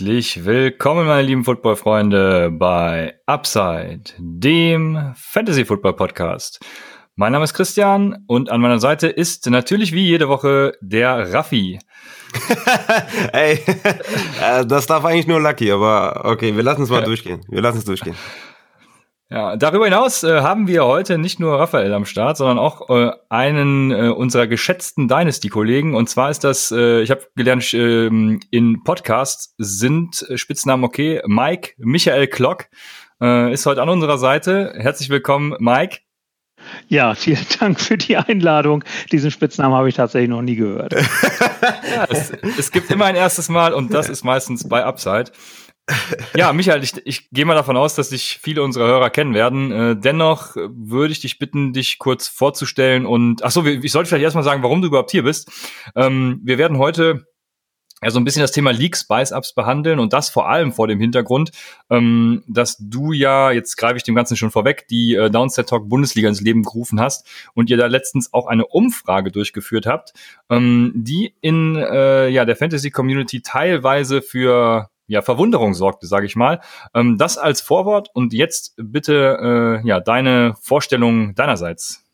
Herzlich willkommen, meine lieben Football-Freunde, bei Upside, dem Fantasy-Football-Podcast. Mein Name ist Christian und an meiner Seite ist natürlich wie jede Woche der Raffi. Ey, äh, das darf eigentlich nur Lucky, aber okay, wir lassen es mal durchgehen. Wir lassen es durchgehen. Ja, darüber hinaus äh, haben wir heute nicht nur Raphael am Start, sondern auch äh, einen äh, unserer geschätzten Dynasty-Kollegen. Und zwar ist das, äh, ich habe gelernt, äh, in Podcasts sind Spitznamen okay. Mike Michael Klock äh, ist heute an unserer Seite. Herzlich willkommen, Mike. Ja, vielen Dank für die Einladung. Diesen Spitznamen habe ich tatsächlich noch nie gehört. ja, es, es gibt immer ein erstes Mal und das ist meistens bei Upside. Ja, Michael, ich, ich gehe mal davon aus, dass dich viele unserer Hörer kennen werden. Äh, dennoch würde ich dich bitten, dich kurz vorzustellen und ach so, ich sollte vielleicht erstmal sagen, warum du überhaupt hier bist. Ähm, wir werden heute ja so ein bisschen das Thema Leak Spice Ups behandeln und das vor allem vor dem Hintergrund, ähm, dass du ja, jetzt greife ich dem Ganzen schon vorweg, die äh, Downset Talk Bundesliga ins Leben gerufen hast und ihr da letztens auch eine Umfrage durchgeführt habt, ähm, die in äh, ja der Fantasy Community teilweise für ja, Verwunderung sorgte, sage ich mal. Ähm, das als Vorwort und jetzt bitte äh, ja deine Vorstellung deinerseits.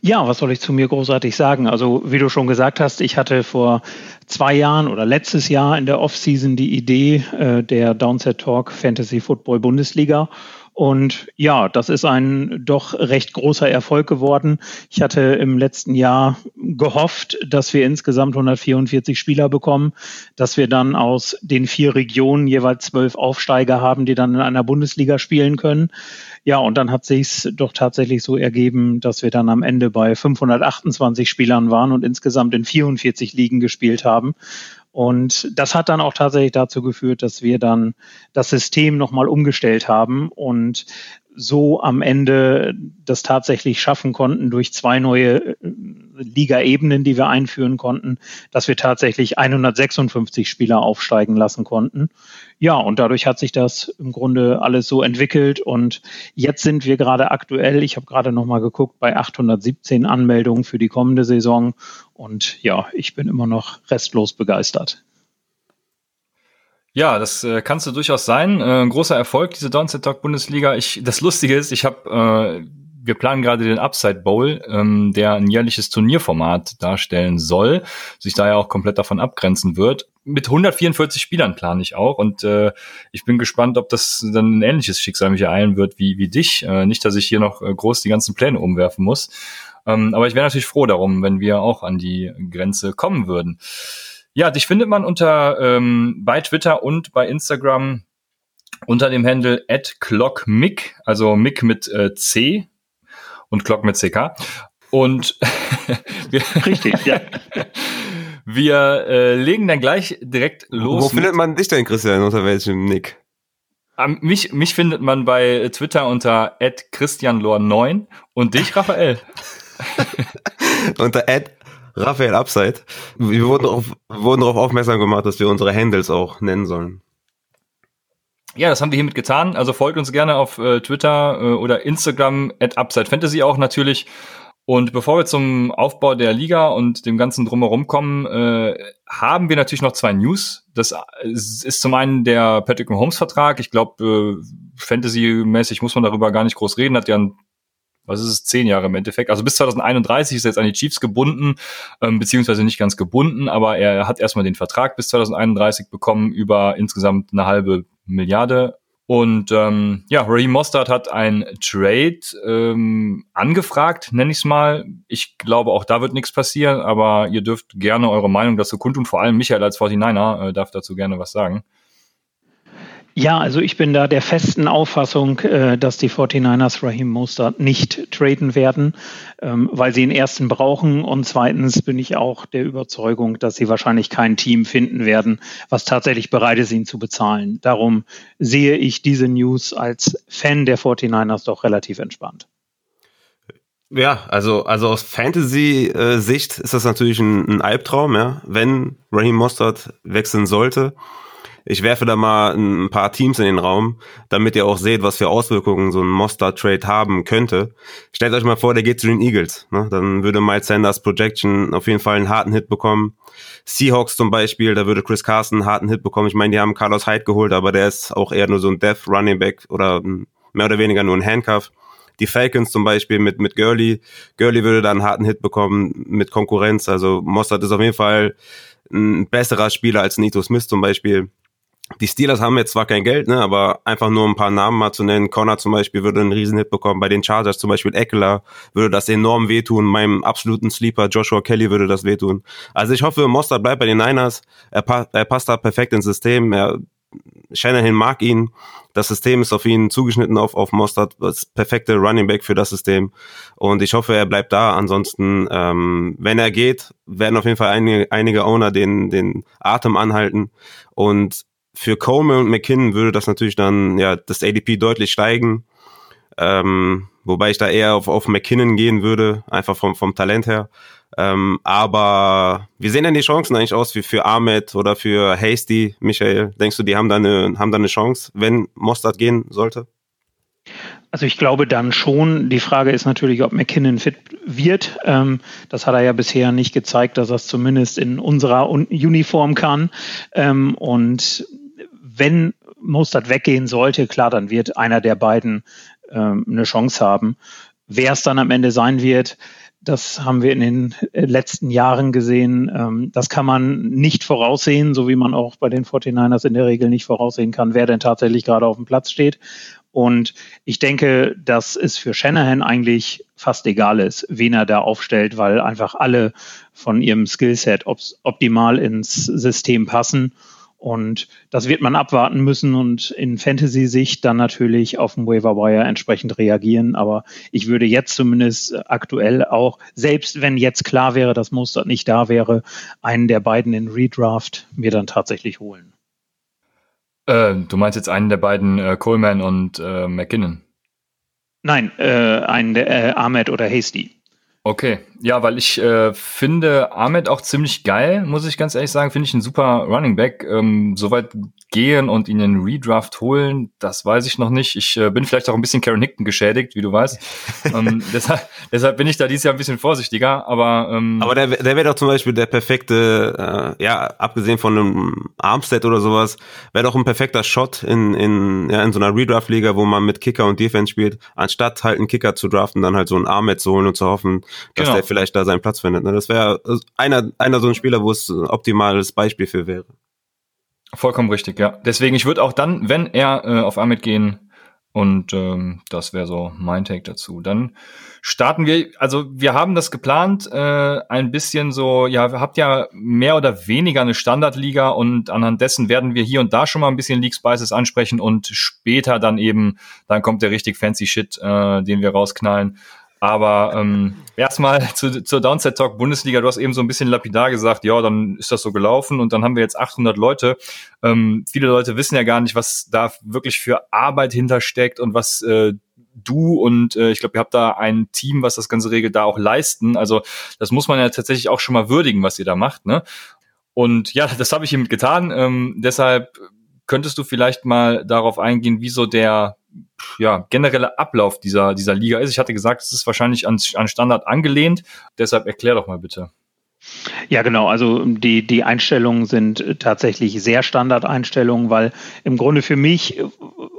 Ja, was soll ich zu mir großartig sagen? Also, wie du schon gesagt hast, ich hatte vor zwei Jahren oder letztes Jahr in der Offseason die Idee äh, der Downset Talk Fantasy Football Bundesliga und ja, das ist ein doch recht großer Erfolg geworden. Ich hatte im letzten Jahr gehofft, dass wir insgesamt 144 Spieler bekommen, dass wir dann aus den vier Regionen jeweils zwölf Aufsteiger haben, die dann in einer Bundesliga spielen können. Ja, und dann hat sich's doch tatsächlich so ergeben, dass wir dann am Ende bei 528 Spielern waren und insgesamt in 44 Ligen gespielt haben. Und das hat dann auch tatsächlich dazu geführt, dass wir dann das System nochmal umgestellt haben. Und so am Ende das tatsächlich schaffen konnten durch zwei neue äh, Liga-Ebenen, die wir einführen konnten, dass wir tatsächlich 156 Spieler aufsteigen lassen konnten. Ja, und dadurch hat sich das im Grunde alles so entwickelt und jetzt sind wir gerade aktuell, ich habe gerade nochmal geguckt, bei 817 Anmeldungen für die kommende Saison und ja, ich bin immer noch restlos begeistert. Ja, das äh, kannst du durchaus sein. Äh, ein großer Erfolg, diese Downset Talk Bundesliga. Ich, das Lustige ist, ich habe, äh, wir planen gerade den Upside Bowl, ähm, der ein jährliches Turnierformat darstellen soll, sich daher auch komplett davon abgrenzen wird. Mit 144 Spielern plane ich auch und äh, ich bin gespannt, ob das dann ein ähnliches Schicksal mich ereilen wird wie, wie dich. Äh, nicht, dass ich hier noch äh, groß die ganzen Pläne umwerfen muss. Ähm, aber ich wäre natürlich froh darum, wenn wir auch an die Grenze kommen würden. Ja, dich findet man unter ähm, bei Twitter und bei Instagram unter dem Handle @clockmick, also Mick mit äh, C und Clock mit CK. Und wir, richtig, ja. Wir äh, legen dann gleich direkt los. Wo findet man dich denn, Christian, unter welchem Nick? Um, mich, mich findet man bei Twitter unter christianlor9 und dich, Raphael. unter Raphael Upside. Wir wurden darauf, wurden darauf aufmerksam gemacht, dass wir unsere Handles auch nennen sollen. Ja, das haben wir hiermit getan. Also folgt uns gerne auf äh, Twitter äh, oder Instagram at Upside Fantasy auch natürlich. Und bevor wir zum Aufbau der Liga und dem ganzen drumherum kommen, äh, haben wir natürlich noch zwei News. Das ist zum einen der Patrick Mahomes Vertrag. Ich glaube, äh, Fantasy-mäßig muss man darüber gar nicht groß reden. Hat ja ein was ist es, zehn Jahre im Endeffekt. Also bis 2031 ist er jetzt an die Chiefs gebunden, ähm, beziehungsweise nicht ganz gebunden, aber er hat erstmal den Vertrag bis 2031 bekommen über insgesamt eine halbe Milliarde. Und ähm, ja, Raheem Mostard hat ein Trade ähm, angefragt, nenne ich es mal. Ich glaube, auch da wird nichts passieren, aber ihr dürft gerne eure Meinung dazu kundtun. Vor allem Michael als 49er äh, darf dazu gerne was sagen. Ja, also ich bin da der festen Auffassung, äh, dass die 49ers Raheem Mostert nicht traden werden, ähm, weil sie den ersten brauchen und zweitens bin ich auch der Überzeugung, dass sie wahrscheinlich kein Team finden werden, was tatsächlich bereit ist, ihn zu bezahlen. Darum sehe ich diese News als Fan der 49ers doch relativ entspannt. Ja, also, also aus Fantasy-Sicht ist das natürlich ein, ein Albtraum, ja, wenn Raheem Mostert wechseln sollte ich werfe da mal ein paar Teams in den Raum, damit ihr auch seht, was für Auswirkungen so ein Mostert-Trade haben könnte. Stellt euch mal vor, der geht zu den Eagles. Ne? Dann würde Miles Sanders Projection auf jeden Fall einen harten Hit bekommen. Seahawks zum Beispiel, da würde Chris Carson einen harten Hit bekommen. Ich meine, die haben Carlos Hyde geholt, aber der ist auch eher nur so ein Death Running Back oder mehr oder weniger nur ein Handcuff. Die Falcons zum Beispiel mit, mit Gurley. Gurley würde da einen harten Hit bekommen mit Konkurrenz. Also Mossad ist auf jeden Fall ein besserer Spieler als Nito Smith zum Beispiel. Die Steelers haben jetzt zwar kein Geld, ne, aber einfach nur ein paar Namen mal zu nennen. Connor zum Beispiel würde einen Riesenhit bekommen. Bei den Chargers zum Beispiel Eckler würde das enorm wehtun. Meinem absoluten Sleeper Joshua Kelly würde das wehtun. Also ich hoffe, Mostert bleibt bei den Niners. Er, pa er passt da perfekt ins System. Er, Shanahan mag ihn. Das System ist auf ihn zugeschnitten auf, auf Mostert. Das perfekte Running Back für das System. Und ich hoffe, er bleibt da. Ansonsten, ähm, wenn er geht, werden auf jeden Fall einige, einige Owner den, den Atem anhalten. Und für Coleman und McKinnon würde das natürlich dann ja das ADP deutlich steigen. Ähm, wobei ich da eher auf, auf McKinnon gehen würde, einfach vom, vom Talent her. Ähm, aber wie sehen denn die Chancen eigentlich aus für, für Ahmed oder für Hasty, Michael? Denkst du, die haben da eine, haben da eine Chance, wenn Mostard gehen sollte? Also ich glaube dann schon. Die Frage ist natürlich, ob McKinnon fit wird. Ähm, das hat er ja bisher nicht gezeigt, dass er es zumindest in unserer Uniform kann. Ähm, und wenn Mostert weggehen sollte, klar, dann wird einer der beiden ähm, eine Chance haben. Wer es dann am Ende sein wird, das haben wir in den äh, letzten Jahren gesehen. Ähm, das kann man nicht voraussehen, so wie man auch bei den 49ers in der Regel nicht voraussehen kann, wer denn tatsächlich gerade auf dem Platz steht. Und ich denke, dass es für Shanahan eigentlich fast egal ist, wen er da aufstellt, weil einfach alle von ihrem Skillset optimal ins System passen. Und das wird man abwarten müssen und in Fantasy-Sicht dann natürlich auf dem Waiver Wire entsprechend reagieren. Aber ich würde jetzt zumindest aktuell auch, selbst wenn jetzt klar wäre, dass Mustard nicht da wäre, einen der beiden in Redraft mir dann tatsächlich holen. Äh, du meinst jetzt einen der beiden, äh, Coleman und äh, McKinnon? Nein, äh, einen der äh, Ahmed oder Hasty. Okay, ja, weil ich äh, finde Ahmed auch ziemlich geil, muss ich ganz ehrlich sagen. Finde ich ein super Running Back. Ähm, Soweit gehen und ihn in Redraft holen, das weiß ich noch nicht. Ich äh, bin vielleicht auch ein bisschen Karen Hickton geschädigt, wie du weißt. ähm, deshalb, deshalb bin ich da dieses Jahr ein bisschen vorsichtiger. Aber ähm, aber der, der wäre doch zum Beispiel der perfekte, äh, ja, abgesehen von einem Armstead oder sowas, wäre doch ein perfekter Shot in in ja in so einer Redraft-Liga, wo man mit Kicker und Defense spielt, anstatt halt einen Kicker zu draften, dann halt so einen Ahmed zu holen und zu hoffen dass genau. der vielleicht da seinen Platz findet. Ne? Das wäre einer, einer so ein Spieler, wo es ein optimales Beispiel für wäre. Vollkommen richtig, ja. Deswegen, ich würde auch dann, wenn er äh, auf Ahmed gehen, und ähm, das wäre so mein Take dazu. Dann starten wir, also wir haben das geplant, äh, ein bisschen so, ja, ihr habt ja mehr oder weniger eine Standardliga und anhand dessen werden wir hier und da schon mal ein bisschen League Spices ansprechen und später dann eben, dann kommt der richtig fancy Shit, äh, den wir rausknallen. Aber ähm, erstmal zu, zur Downset Talk Bundesliga. Du hast eben so ein bisschen lapidar gesagt, ja, dann ist das so gelaufen und dann haben wir jetzt 800 Leute. Ähm, viele Leute wissen ja gar nicht, was da wirklich für Arbeit hintersteckt und was äh, du und äh, ich glaube, ihr habt da ein Team, was das ganze regelt, da auch leisten. Also das muss man ja tatsächlich auch schon mal würdigen, was ihr da macht. Ne? Und ja, das habe ich hiermit getan. Ähm, deshalb könntest du vielleicht mal darauf eingehen, wieso der ja, generelle Ablauf dieser, dieser Liga ist. Ich hatte gesagt, es ist wahrscheinlich an, an Standard angelehnt. Deshalb erklär doch mal bitte. Ja, genau. Also die, die Einstellungen sind tatsächlich sehr Standardeinstellungen, weil im Grunde für mich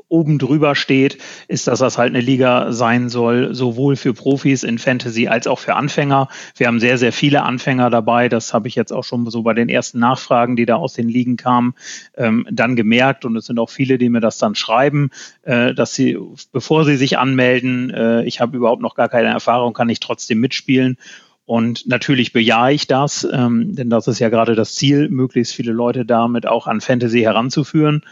oben drüber steht, ist, dass das halt eine Liga sein soll, sowohl für Profis in Fantasy als auch für Anfänger. Wir haben sehr, sehr viele Anfänger dabei. Das habe ich jetzt auch schon so bei den ersten Nachfragen, die da aus den Ligen kamen, ähm, dann gemerkt. Und es sind auch viele, die mir das dann schreiben, äh, dass sie, bevor sie sich anmelden, äh, ich habe überhaupt noch gar keine Erfahrung, kann ich trotzdem mitspielen. Und natürlich bejahe ich das, ähm, denn das ist ja gerade das Ziel, möglichst viele Leute damit auch an Fantasy heranzuführen.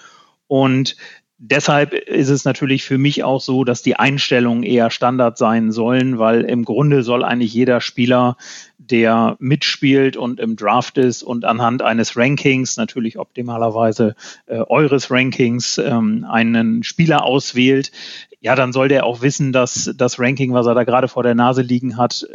Und deshalb ist es natürlich für mich auch so, dass die Einstellungen eher Standard sein sollen, weil im Grunde soll eigentlich jeder Spieler, der mitspielt und im Draft ist und anhand eines Rankings, natürlich optimalerweise äh, eures Rankings, ähm, einen Spieler auswählt, ja, dann soll der auch wissen, dass das Ranking, was er da gerade vor der Nase liegen hat,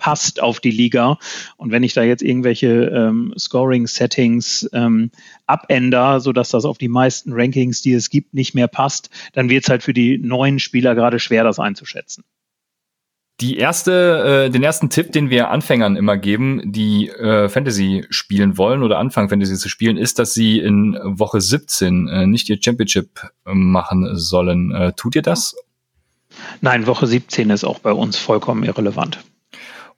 passt auf die Liga. Und wenn ich da jetzt irgendwelche ähm, Scoring-Settings ähm, abändere, sodass das auf die meisten Rankings, die es gibt, nicht mehr passt, dann wird es halt für die neuen Spieler gerade schwer, das einzuschätzen. Die erste, äh, den ersten Tipp, den wir Anfängern immer geben, die äh, Fantasy spielen wollen oder anfangen Fantasy zu spielen, ist, dass sie in Woche 17 äh, nicht ihr Championship äh, machen sollen. Äh, tut ihr das? Nein, Woche 17 ist auch bei uns vollkommen irrelevant.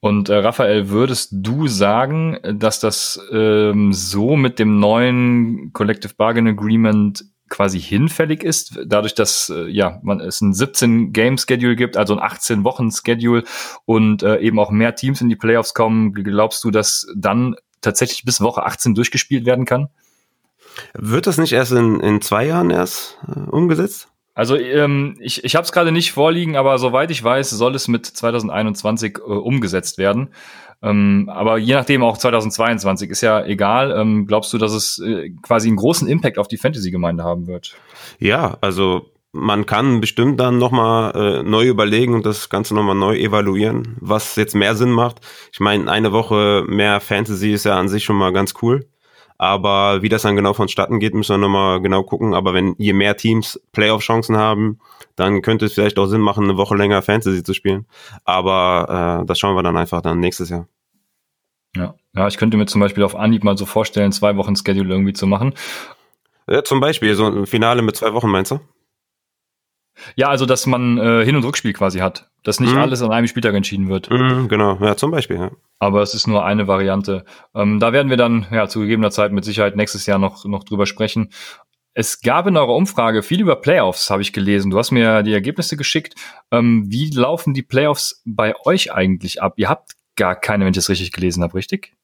Und äh, Raphael, würdest du sagen, dass das ähm, so mit dem neuen Collective Bargain Agreement quasi hinfällig ist, dadurch, dass äh, ja man es ein 17 Game Schedule gibt, also ein 18 Wochen Schedule und äh, eben auch mehr Teams in die Playoffs kommen, glaubst du, dass dann tatsächlich bis Woche 18 durchgespielt werden kann? Wird das nicht erst in, in zwei Jahren erst äh, umgesetzt? Also ähm, ich, ich habe es gerade nicht vorliegen, aber soweit ich weiß, soll es mit 2021 äh, umgesetzt werden. Ähm, aber je nachdem auch 2022 ist ja egal. Ähm, glaubst du, dass es äh, quasi einen großen Impact auf die Fantasy-Gemeinde haben wird? Ja, also man kann bestimmt dann nochmal äh, neu überlegen und das Ganze nochmal neu evaluieren, was jetzt mehr Sinn macht. Ich meine, eine Woche mehr Fantasy ist ja an sich schon mal ganz cool. Aber wie das dann genau vonstatten geht, müssen wir nochmal genau gucken. Aber wenn je mehr Teams Playoff-Chancen haben, dann könnte es vielleicht auch Sinn machen, eine Woche länger Fantasy zu spielen. Aber äh, das schauen wir dann einfach dann nächstes Jahr. Ja. ja, ich könnte mir zum Beispiel auf Anhieb mal so vorstellen, zwei Wochen Schedule irgendwie zu machen. Ja, zum Beispiel, so ein Finale mit zwei Wochen, meinst du? Ja, also dass man äh, Hin- und Rückspiel quasi hat. Dass nicht mhm. alles an einem Spieltag entschieden wird. Mhm, genau, ja, zum Beispiel, ja. Aber es ist nur eine Variante. Ähm, da werden wir dann ja zu gegebener Zeit mit Sicherheit nächstes Jahr noch, noch drüber sprechen. Es gab in eurer Umfrage viel über Playoffs, habe ich gelesen. Du hast mir die Ergebnisse geschickt. Ähm, wie laufen die Playoffs bei euch eigentlich ab? Ihr habt gar keine, wenn ich das richtig gelesen habe, richtig?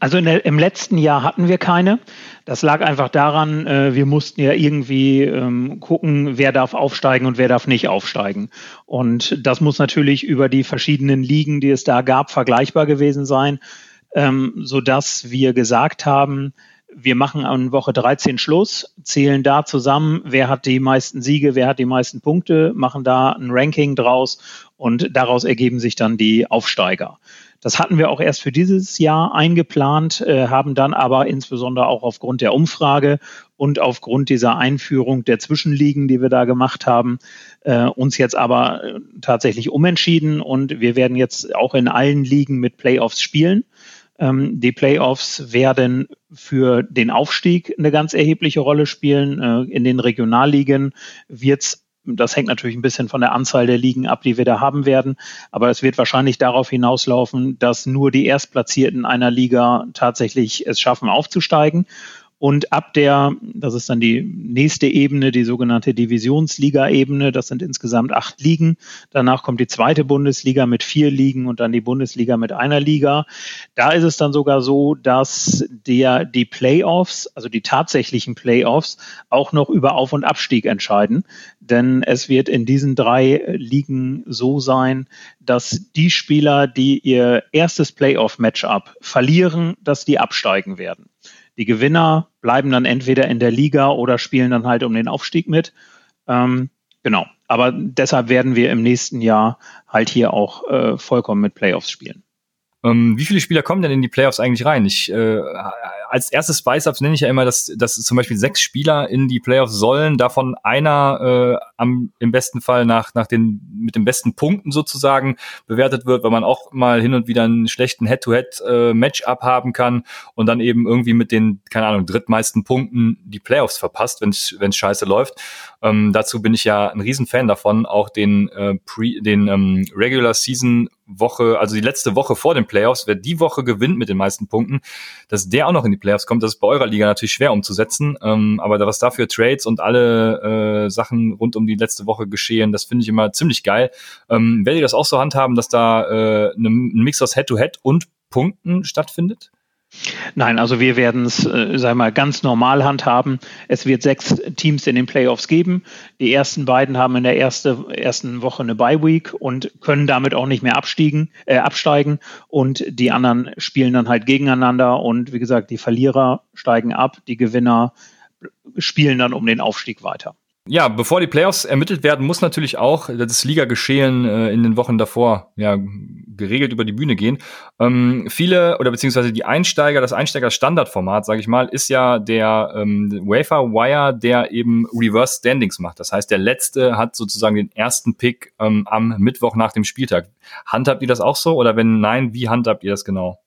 Also der, im letzten Jahr hatten wir keine. Das lag einfach daran, äh, wir mussten ja irgendwie ähm, gucken, wer darf aufsteigen und wer darf nicht aufsteigen. Und das muss natürlich über die verschiedenen Ligen, die es da gab, vergleichbar gewesen sein, ähm, sodass wir gesagt haben, wir machen an Woche 13 Schluss, zählen da zusammen, wer hat die meisten Siege, wer hat die meisten Punkte, machen da ein Ranking draus und daraus ergeben sich dann die Aufsteiger. Das hatten wir auch erst für dieses Jahr eingeplant, äh, haben dann aber insbesondere auch aufgrund der Umfrage und aufgrund dieser Einführung der Zwischenligen, die wir da gemacht haben, äh, uns jetzt aber äh, tatsächlich umentschieden und wir werden jetzt auch in allen Ligen mit Playoffs spielen. Ähm, die Playoffs werden für den Aufstieg eine ganz erhebliche Rolle spielen. Äh, in den Regionalligen wird es das hängt natürlich ein bisschen von der Anzahl der Ligen ab, die wir da haben werden. Aber es wird wahrscheinlich darauf hinauslaufen, dass nur die Erstplatzierten einer Liga tatsächlich es schaffen, aufzusteigen. Und ab der, das ist dann die nächste Ebene, die sogenannte Divisionsliga-Ebene, das sind insgesamt acht Ligen. Danach kommt die zweite Bundesliga mit vier Ligen und dann die Bundesliga mit einer Liga. Da ist es dann sogar so, dass der, die Playoffs, also die tatsächlichen Playoffs, auch noch über Auf- und Abstieg entscheiden. Denn es wird in diesen drei Ligen so sein, dass die Spieler, die ihr erstes Playoff-Matchup verlieren, dass die absteigen werden. Die Gewinner bleiben dann entweder in der Liga oder spielen dann halt um den Aufstieg mit. Ähm, genau. Aber deshalb werden wir im nächsten Jahr halt hier auch äh, vollkommen mit Playoffs spielen. Ähm, wie viele Spieler kommen denn in die Playoffs eigentlich rein? Ich äh, als erstes Spice-Ups nenne ich ja immer, dass, dass zum Beispiel sechs Spieler in die Playoffs sollen, davon einer äh, am, im besten Fall nach, nach den, mit den besten Punkten sozusagen bewertet wird, weil man auch mal hin und wieder einen schlechten Head-to-Head-Matchup äh, haben kann und dann eben irgendwie mit den, keine Ahnung, drittmeisten Punkten die Playoffs verpasst, wenn es scheiße läuft. Ähm, dazu bin ich ja ein Riesenfan davon, auch den, äh, Pre, den ähm, Regular Season Woche, also die letzte Woche vor den Playoffs, wer die Woche gewinnt mit den meisten Punkten, dass der auch noch in die Playoffs kommt, das ist bei eurer Liga natürlich schwer umzusetzen. Ähm, aber was dafür Trades und alle äh, Sachen rund um die letzte Woche geschehen, das finde ich immer ziemlich geil. Ähm, werdet ihr das auch so handhaben, dass da äh, ne, ein Mix aus Head-to-Head -Head und Punkten stattfindet? Nein, also wir werden es, äh, wir mal, ganz normal handhaben. Es wird sechs Teams in den Playoffs geben. Die ersten beiden haben in der erste, ersten Woche eine Bye Week und können damit auch nicht mehr abstiegen, äh, absteigen. Und die anderen spielen dann halt gegeneinander. Und wie gesagt, die Verlierer steigen ab, die Gewinner spielen dann um den Aufstieg weiter. Ja, bevor die Playoffs ermittelt werden, muss natürlich auch das Liga-Geschehen äh, in den Wochen davor ja, geregelt über die Bühne gehen. Ähm, viele oder beziehungsweise die Einsteiger, das Einsteiger-Standardformat, sage ich mal, ist ja der ähm, Wafer Wire, der eben Reverse Standings macht. Das heißt, der letzte hat sozusagen den ersten Pick ähm, am Mittwoch nach dem Spieltag. Handhabt ihr das auch so oder wenn nein, wie handhabt ihr das genau?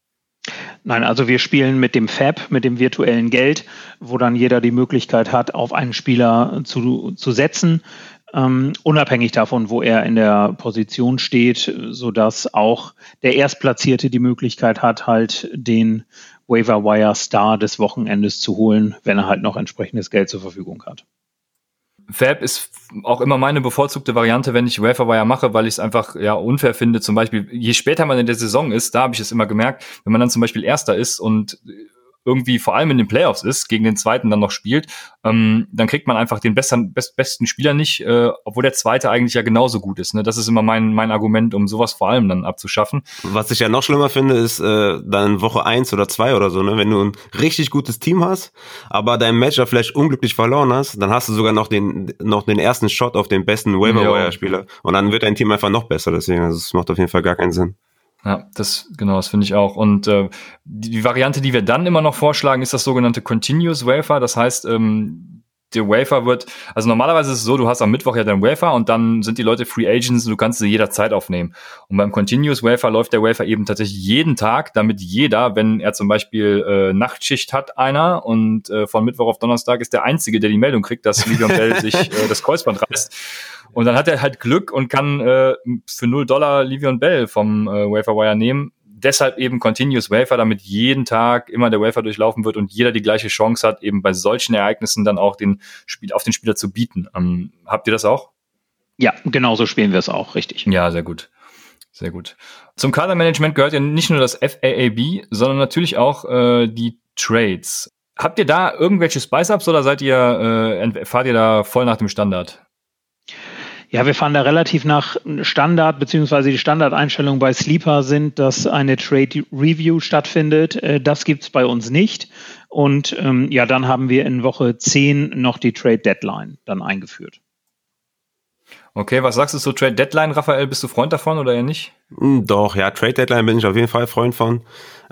Nein, also wir spielen mit dem Fab, mit dem virtuellen Geld, wo dann jeder die Möglichkeit hat, auf einen Spieler zu, zu setzen, ähm, unabhängig davon, wo er in der Position steht, sodass auch der Erstplatzierte die Möglichkeit hat, halt den Waiver Wire Star des Wochenendes zu holen, wenn er halt noch entsprechendes Geld zur Verfügung hat. Fab ist auch immer meine bevorzugte Variante, wenn ich Waferwire mache, weil ich es einfach ja unfair finde. Zum Beispiel, je später man in der Saison ist, da habe ich es immer gemerkt, wenn man dann zum Beispiel Erster ist und irgendwie vor allem in den Playoffs ist, gegen den zweiten dann noch spielt, ähm, dann kriegt man einfach den besten, best, besten Spieler nicht, äh, obwohl der zweite eigentlich ja genauso gut ist. Ne? Das ist immer mein, mein Argument, um sowas vor allem dann abzuschaffen. Was ich ja noch schlimmer finde, ist äh, dann Woche eins oder zwei oder so, ne? wenn du ein richtig gutes Team hast, aber dein Matcher vielleicht unglücklich verloren hast, dann hast du sogar noch den, noch den ersten Shot auf den besten Waiver-Wire-Spieler und dann wird dein Team einfach noch besser. Deswegen, also es macht auf jeden Fall gar keinen Sinn. Ja, das genau, das finde ich auch. Und äh, die, die Variante, die wir dann immer noch vorschlagen, ist das sogenannte Continuous Wafer. Das heißt, ähm, der Wafer wird, also normalerweise ist es so, du hast am Mittwoch ja deinen Wafer und dann sind die Leute Free Agents und du kannst sie jederzeit aufnehmen. Und beim Continuous Wafer läuft der Wafer eben tatsächlich jeden Tag, damit jeder, wenn er zum Beispiel äh, Nachtschicht hat, einer und äh, von Mittwoch auf Donnerstag ist der Einzige, der die Meldung kriegt, dass Livion Bell sich äh, das Kreuzband reißt. Und dann hat er halt Glück und kann äh, für 0 Dollar Livion Bell vom äh, Waferwire nehmen. Deshalb eben Continuous Wafer, damit jeden Tag immer der Wafer durchlaufen wird und jeder die gleiche Chance hat, eben bei solchen Ereignissen dann auch den Spiel auf den Spieler zu bieten. Ähm, habt ihr das auch? Ja, genauso spielen wir es auch, richtig. Ja, sehr gut. Sehr gut. Zum Kadermanagement gehört ja nicht nur das FAAB, sondern natürlich auch äh, die Trades. Habt ihr da irgendwelche Spice-Ups oder seid ihr, äh, fahrt ihr da voll nach dem Standard? Ja, wir fahren da relativ nach Standard, beziehungsweise die Standardeinstellungen bei Sleeper sind, dass eine Trade Review stattfindet. Äh, das gibt's bei uns nicht. Und ähm, ja, dann haben wir in Woche 10 noch die Trade Deadline dann eingeführt. Okay, was sagst du zu Trade Deadline, Raphael? Bist du Freund davon oder eher nicht? Hm, doch, ja, Trade Deadline bin ich auf jeden Fall Freund von.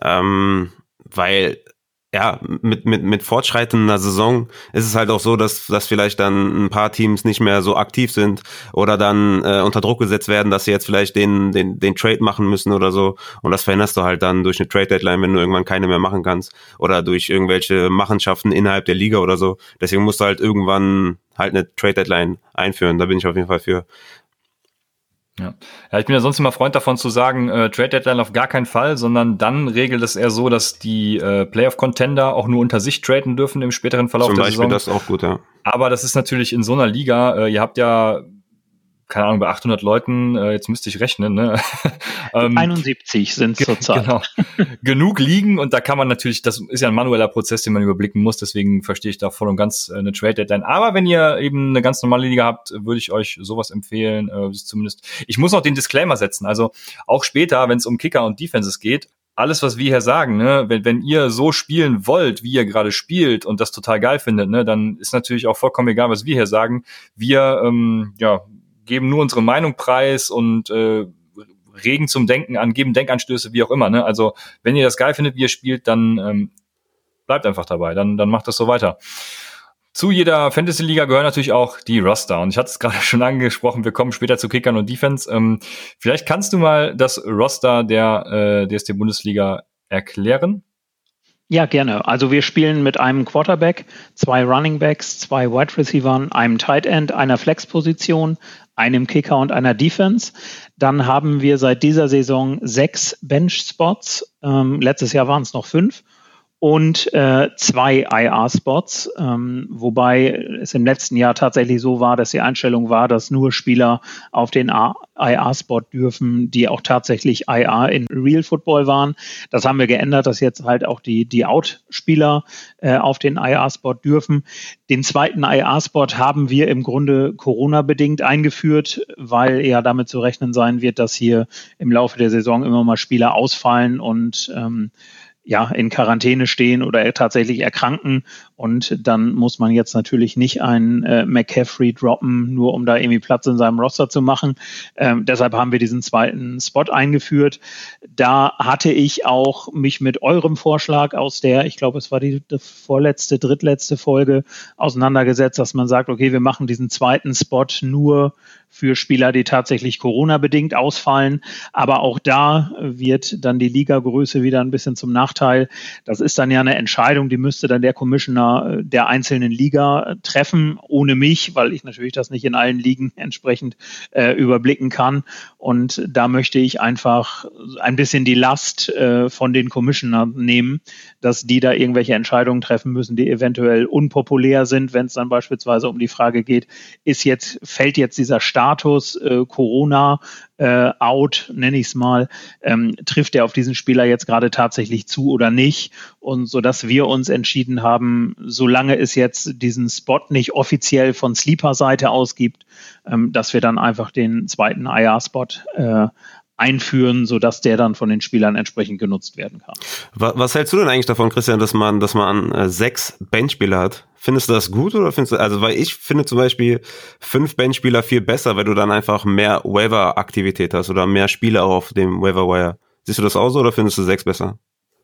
Ähm, weil ja, mit, mit, mit fortschreitender Saison ist es halt auch so, dass, dass vielleicht dann ein paar Teams nicht mehr so aktiv sind oder dann äh, unter Druck gesetzt werden, dass sie jetzt vielleicht den, den, den Trade machen müssen oder so. Und das verhinderst du halt dann durch eine Trade-Deadline, wenn du irgendwann keine mehr machen kannst. Oder durch irgendwelche Machenschaften innerhalb der Liga oder so. Deswegen musst du halt irgendwann halt eine Trade-Deadline einführen. Da bin ich auf jeden Fall für. Ja. ja, ich bin ja sonst immer Freund davon zu sagen, äh, Trade Deadline auf gar keinen Fall, sondern dann regelt es eher so, dass die äh, Playoff-Contender auch nur unter sich traden dürfen im späteren Verlauf Zum der Beispiel Saison. das auch gut, ja. Aber das ist natürlich in so einer Liga, äh, ihr habt ja keine Ahnung, bei 800 Leuten, äh, jetzt müsste ich rechnen, ne? ähm, 71 sind zurzeit. Genau. Genug liegen und da kann man natürlich, das ist ja ein manueller Prozess, den man überblicken muss, deswegen verstehe ich da voll und ganz äh, eine Trade Deadline. Aber wenn ihr eben eine ganz normale Liga habt, würde ich euch sowas empfehlen, äh, zumindest. Ich muss noch den Disclaimer setzen, also auch später, wenn es um Kicker und Defenses geht, alles, was wir hier sagen, ne, wenn, wenn ihr so spielen wollt, wie ihr gerade spielt und das total geil findet, ne, dann ist natürlich auch vollkommen egal, was wir hier sagen. Wir ähm, ja, geben nur unsere Meinung preis und äh, regen zum Denken an, geben Denkanstöße, wie auch immer. Ne? Also wenn ihr das geil findet, wie ihr spielt, dann ähm, bleibt einfach dabei, dann, dann macht das so weiter. Zu jeder Fantasy-Liga gehören natürlich auch die Roster. Und ich hatte es gerade schon angesprochen, wir kommen später zu Kickern und Defense. Ähm, vielleicht kannst du mal das Roster der äh, DST-Bundesliga erklären? Ja, gerne. Also wir spielen mit einem Quarterback, zwei Running Backs, zwei Wide Receivers, einem Tight End, einer Flex-Position, einem Kicker und einer Defense. Dann haben wir seit dieser Saison sechs Bench-Spots. Ähm, letztes Jahr waren es noch fünf und äh, zwei IR-Spots, ähm, wobei es im letzten Jahr tatsächlich so war, dass die Einstellung war, dass nur Spieler auf den IR-Spot dürfen, die auch tatsächlich IR in Real Football waren. Das haben wir geändert, dass jetzt halt auch die, die Out-Spieler äh, auf den IR-Spot dürfen. Den zweiten IR-Spot haben wir im Grunde Corona-bedingt eingeführt, weil ja damit zu rechnen sein wird, dass hier im Laufe der Saison immer mal Spieler ausfallen und ähm, ja, in Quarantäne stehen oder tatsächlich erkranken. Und dann muss man jetzt natürlich nicht einen äh, McCaffrey droppen, nur um da irgendwie Platz in seinem Roster zu machen. Ähm, deshalb haben wir diesen zweiten Spot eingeführt. Da hatte ich auch mich mit eurem Vorschlag aus der, ich glaube, es war die, die vorletzte, drittletzte Folge auseinandergesetzt, dass man sagt, okay, wir machen diesen zweiten Spot nur für Spieler, die tatsächlich Corona-bedingt ausfallen. Aber auch da wird dann die Ligagröße wieder ein bisschen zum Nachteil. Das ist dann ja eine Entscheidung, die müsste dann der Commissioner der einzelnen Liga treffen, ohne mich, weil ich natürlich das nicht in allen Ligen entsprechend äh, überblicken kann. Und da möchte ich einfach ein bisschen die Last äh, von den Commissioner nehmen, dass die da irgendwelche Entscheidungen treffen müssen, die eventuell unpopulär sind, wenn es dann beispielsweise um die Frage geht, ist jetzt, fällt jetzt dieser Status äh, Corona äh, out, nenne ich es mal, ähm, trifft er auf diesen Spieler jetzt gerade tatsächlich zu oder nicht? Und so dass wir uns entschieden haben, solange es jetzt diesen Spot nicht offiziell von Sleeper-Seite aus gibt, ähm, dass wir dann einfach den zweiten IR-Spot äh, einführen, sodass der dann von den Spielern entsprechend genutzt werden kann. Was, was hältst du denn eigentlich davon, Christian, dass man, dass man äh, sechs Benchspieler hat? Findest du das gut oder findest du, also weil ich finde zum Beispiel fünf Benchspieler viel besser, weil du dann einfach mehr Waiver-Aktivität hast oder mehr Spieler auf dem Waiver-Wire. Siehst du das auch so oder findest du sechs besser?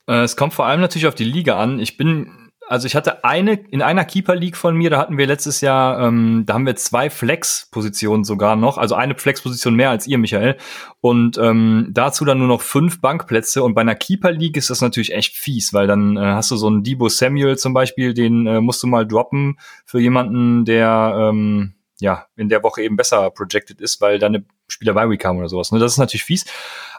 Äh, es kommt vor allem natürlich auf die Liga an. Ich bin also ich hatte eine, in einer Keeper League von mir, da hatten wir letztes Jahr, ähm, da haben wir zwei Flex-Positionen sogar noch, also eine Flex-Position mehr als ihr, Michael. Und ähm, dazu dann nur noch fünf Bankplätze. Und bei einer Keeper League ist das natürlich echt fies, weil dann äh, hast du so einen Debo Samuel zum Beispiel, den äh, musst du mal droppen für jemanden, der ähm, ja in der Woche eben besser projected ist, weil deine Spieler bei kam oder sowas. Ne? Das ist natürlich fies.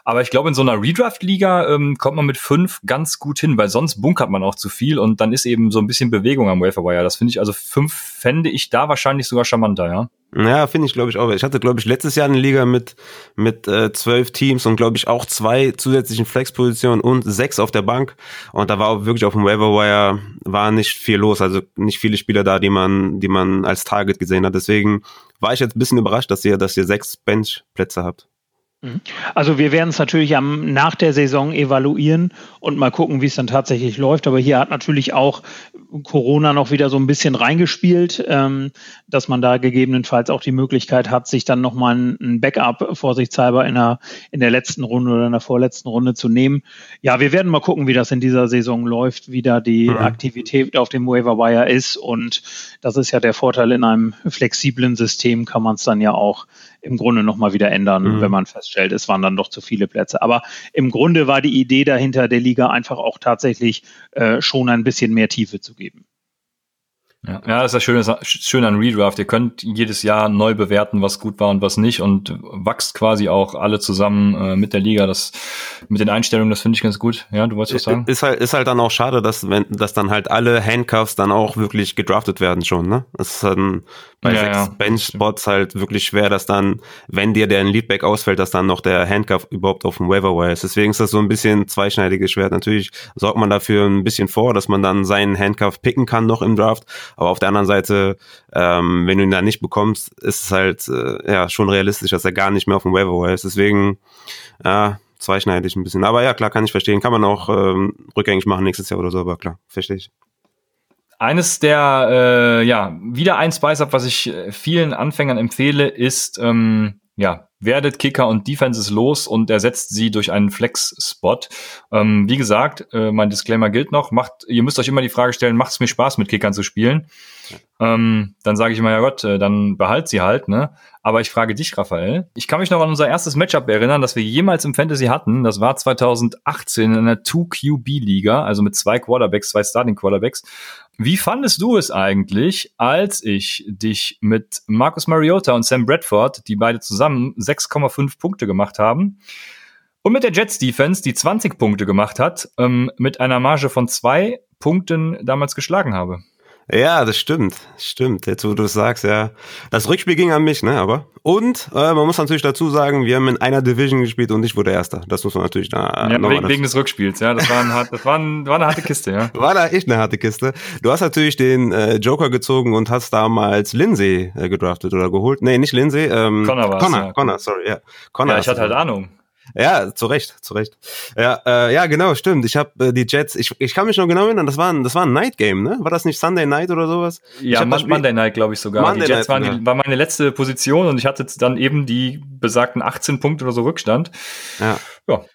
Aber ich glaube, in so einer Redraft-Liga ähm, kommt man mit fünf ganz gut hin, weil sonst bunkert man auch zu viel und dann ist eben so ein bisschen Bewegung am Waferwire. Das finde ich, also fünf fände ich da wahrscheinlich sogar charmanter, ja. Ja, finde ich, glaube ich, auch. Ich hatte, glaube ich, letztes Jahr eine Liga mit, mit äh, zwölf Teams und, glaube ich, auch zwei zusätzlichen Flex-Positionen und sechs auf der Bank. Und da war auch wirklich auf dem Waiver war nicht viel los. Also nicht viele Spieler da, die man, die man als Target gesehen hat. Deswegen war ich jetzt ein bisschen überrascht, dass ihr, dass ihr sechs Bench-Plätze habt. Mhm. Also wir werden es natürlich am, nach der Saison evaluieren und mal gucken, wie es dann tatsächlich läuft. Aber hier hat natürlich auch Corona noch wieder so ein bisschen reingespielt, ähm, dass man da gegebenenfalls auch die Möglichkeit hat, sich dann nochmal ein Backup vorsichtshalber in der, in der letzten Runde oder in der vorletzten Runde zu nehmen. Ja, wir werden mal gucken, wie das in dieser Saison läuft, wie da die mhm. Aktivität auf dem Waiver Wire ist. Und das ist ja der Vorteil in einem flexiblen System, kann man es dann ja auch im Grunde nochmal wieder ändern, mhm. wenn man feststellt, es waren dann doch zu viele Plätze. Aber im Grunde war die Idee dahinter der Liga einfach auch tatsächlich äh, schon ein bisschen mehr Tiefe zu geben. Ja, ja, das ist das Schöne, schön an Redraft. Ihr könnt jedes Jahr neu bewerten, was gut war und was nicht und wächst quasi auch alle zusammen äh, mit der Liga. Das mit den Einstellungen, das finde ich ganz gut. Ja, du wolltest was sagen? Ist halt, ist halt dann auch schade, dass wenn, dass dann halt alle Handcuffs dann auch wirklich gedraftet werden schon. Ne, das ist dann bei ja, sechs ja. Bench-Spots halt wirklich schwer, dass dann, wenn dir der Leadback ausfällt, dass dann noch der Handcuff überhaupt auf dem Waiver ist. Deswegen ist das so ein bisschen zweischneidiges Schwert. Natürlich sorgt man dafür ein bisschen vor, dass man dann seinen Handcuff picken kann noch im Draft. Aber auf der anderen Seite, ähm, wenn du ihn dann nicht bekommst, ist es halt äh, ja schon realistisch, dass er gar nicht mehr auf dem Waiver ist. Deswegen, ja, zweischneidig ein bisschen. Aber ja, klar, kann ich verstehen. Kann man auch ähm, rückgängig machen nächstes Jahr oder so, aber klar, verstehe ich. Eines der, äh, ja, wieder ein Spice-Up, was ich äh, vielen Anfängern empfehle, ist, ähm, ja, werdet Kicker und Defenses los und ersetzt sie durch einen Flex-Spot. Ähm, wie gesagt, äh, mein Disclaimer gilt noch. Macht, ihr müsst euch immer die Frage stellen, macht es mir Spaß, mit Kickern zu spielen? Ähm, dann sage ich immer, ja Gott, äh, dann behalt sie halt, ne? Aber ich frage dich, Raphael. Ich kann mich noch an unser erstes Matchup erinnern, das wir jemals im Fantasy hatten. Das war 2018 in einer 2QB-Liga, also mit zwei Quarterbacks, zwei Starting-Quarterbacks. Wie fandest du es eigentlich, als ich dich mit Marcus Mariota und Sam Bradford, die beide zusammen 6,5 Punkte gemacht haben, und mit der Jets Defense, die 20 Punkte gemacht hat, ähm, mit einer Marge von zwei Punkten damals geschlagen habe? Ja, das stimmt. Stimmt, jetzt wo du es sagst, ja. Das Rückspiel ging an mich, ne, aber. Und äh, man muss natürlich dazu sagen, wir haben in einer Division gespielt und ich wurde Erster. Das muss man natürlich da. Ja, wegen, wegen des Rückspiels, ja. Das war, ein hart, das war, ein, war eine harte Kiste, ja. War da echt eine harte Kiste. Du hast natürlich den äh, Joker gezogen und hast damals Lindsay äh, gedraftet oder geholt. Nee, nicht Lindsay. Ähm, Connor war Connor, ja. Connor, sorry, ja. Connor. Ja, ich hatte halt Ahnung. Ja, zu Recht, zu Recht. Ja, äh, ja genau, stimmt. Ich habe äh, die Jets, ich, ich kann mich noch genau erinnern, das war ein, das war ein Night Game, ne? War das nicht Sunday Night oder sowas? Ja, Mon Monday Night, glaube ich sogar. Monday die Jets Night, waren, die, war meine letzte Position und ich hatte dann eben die besagten 18 Punkte oder so Rückstand. Ja. Ja.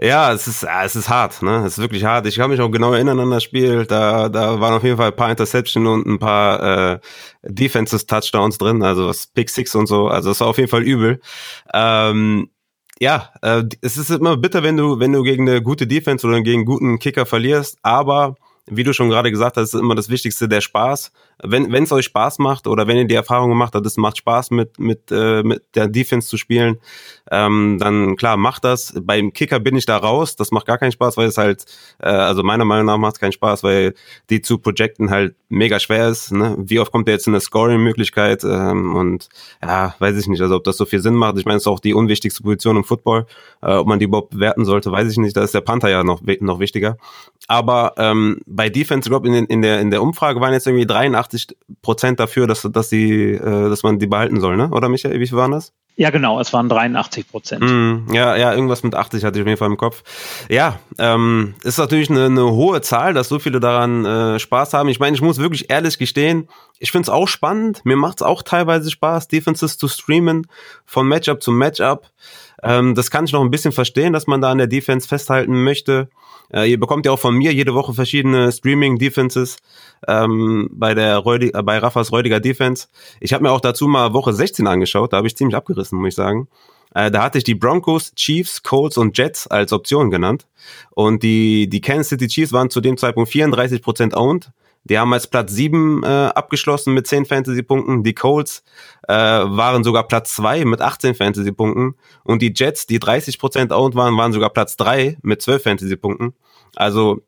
Ja, es ist, es ist hart, ne? Es ist wirklich hart. Ich kann mich auch genau erinnern an das Spiel. Da, da waren auf jeden Fall ein paar Interception und ein paar äh, Defenses Touchdowns drin, also was Pick Six und so. Also es war auf jeden Fall übel. Ähm, ja, äh, es ist immer bitter, wenn du, wenn du gegen eine gute Defense oder gegen einen guten Kicker verlierst, aber wie du schon gerade gesagt hast, ist immer das Wichtigste der Spaß wenn es euch Spaß macht oder wenn ihr die Erfahrung gemacht habt, es macht Spaß mit mit äh, mit der Defense zu spielen, ähm, dann klar macht das. Beim Kicker bin ich da raus. Das macht gar keinen Spaß, weil es halt äh, also meiner Meinung nach macht es keinen Spaß, weil die zu projecten halt mega schwer ist. Ne? Wie oft kommt der jetzt in eine Scoring-Möglichkeit ähm, und ja, weiß ich nicht. Also ob das so viel Sinn macht. Ich meine, es ist auch die unwichtigste Position im Football. Äh, ob man die überhaupt bewerten sollte, weiß ich nicht. Da ist der Panther ja noch noch wichtiger. Aber ähm, bei Defense, glaube in, in der in der Umfrage waren jetzt irgendwie 83 80 Prozent dafür, dass, dass, die, äh, dass man die behalten soll, ne? Oder Michael, wie viel waren das? Ja, genau, es waren 83 Prozent. Mm, ja, ja, irgendwas mit 80 hatte ich auf jeden Fall im Kopf. Ja, ähm, ist natürlich eine, eine hohe Zahl, dass so viele daran äh, Spaß haben. Ich meine, ich muss wirklich ehrlich gestehen, ich finde es auch spannend. Mir macht es auch teilweise Spaß, Defenses zu streamen, von Matchup zu Matchup. Ähm, das kann ich noch ein bisschen verstehen, dass man da an der Defense festhalten möchte. Äh, ihr bekommt ja auch von mir jede Woche verschiedene Streaming-Defenses ähm, bei der Reudig, äh, bei Raffas Räudiger Defense. Ich habe mir auch dazu mal Woche 16 angeschaut, da habe ich ziemlich abgerissen, muss ich sagen. Äh, da hatte ich die Broncos, Chiefs, Colts und Jets als Option genannt. Und die, die Kansas City Chiefs waren zu dem Zeitpunkt 34% owned. Die haben als Platz 7 äh, abgeschlossen mit 10 Fantasy-Punkten. Die Colts äh, waren sogar Platz 2 mit 18 Fantasy-Punkten. Und die Jets, die 30% owned waren, waren sogar Platz 3 mit 12 Fantasy-Punkten. Also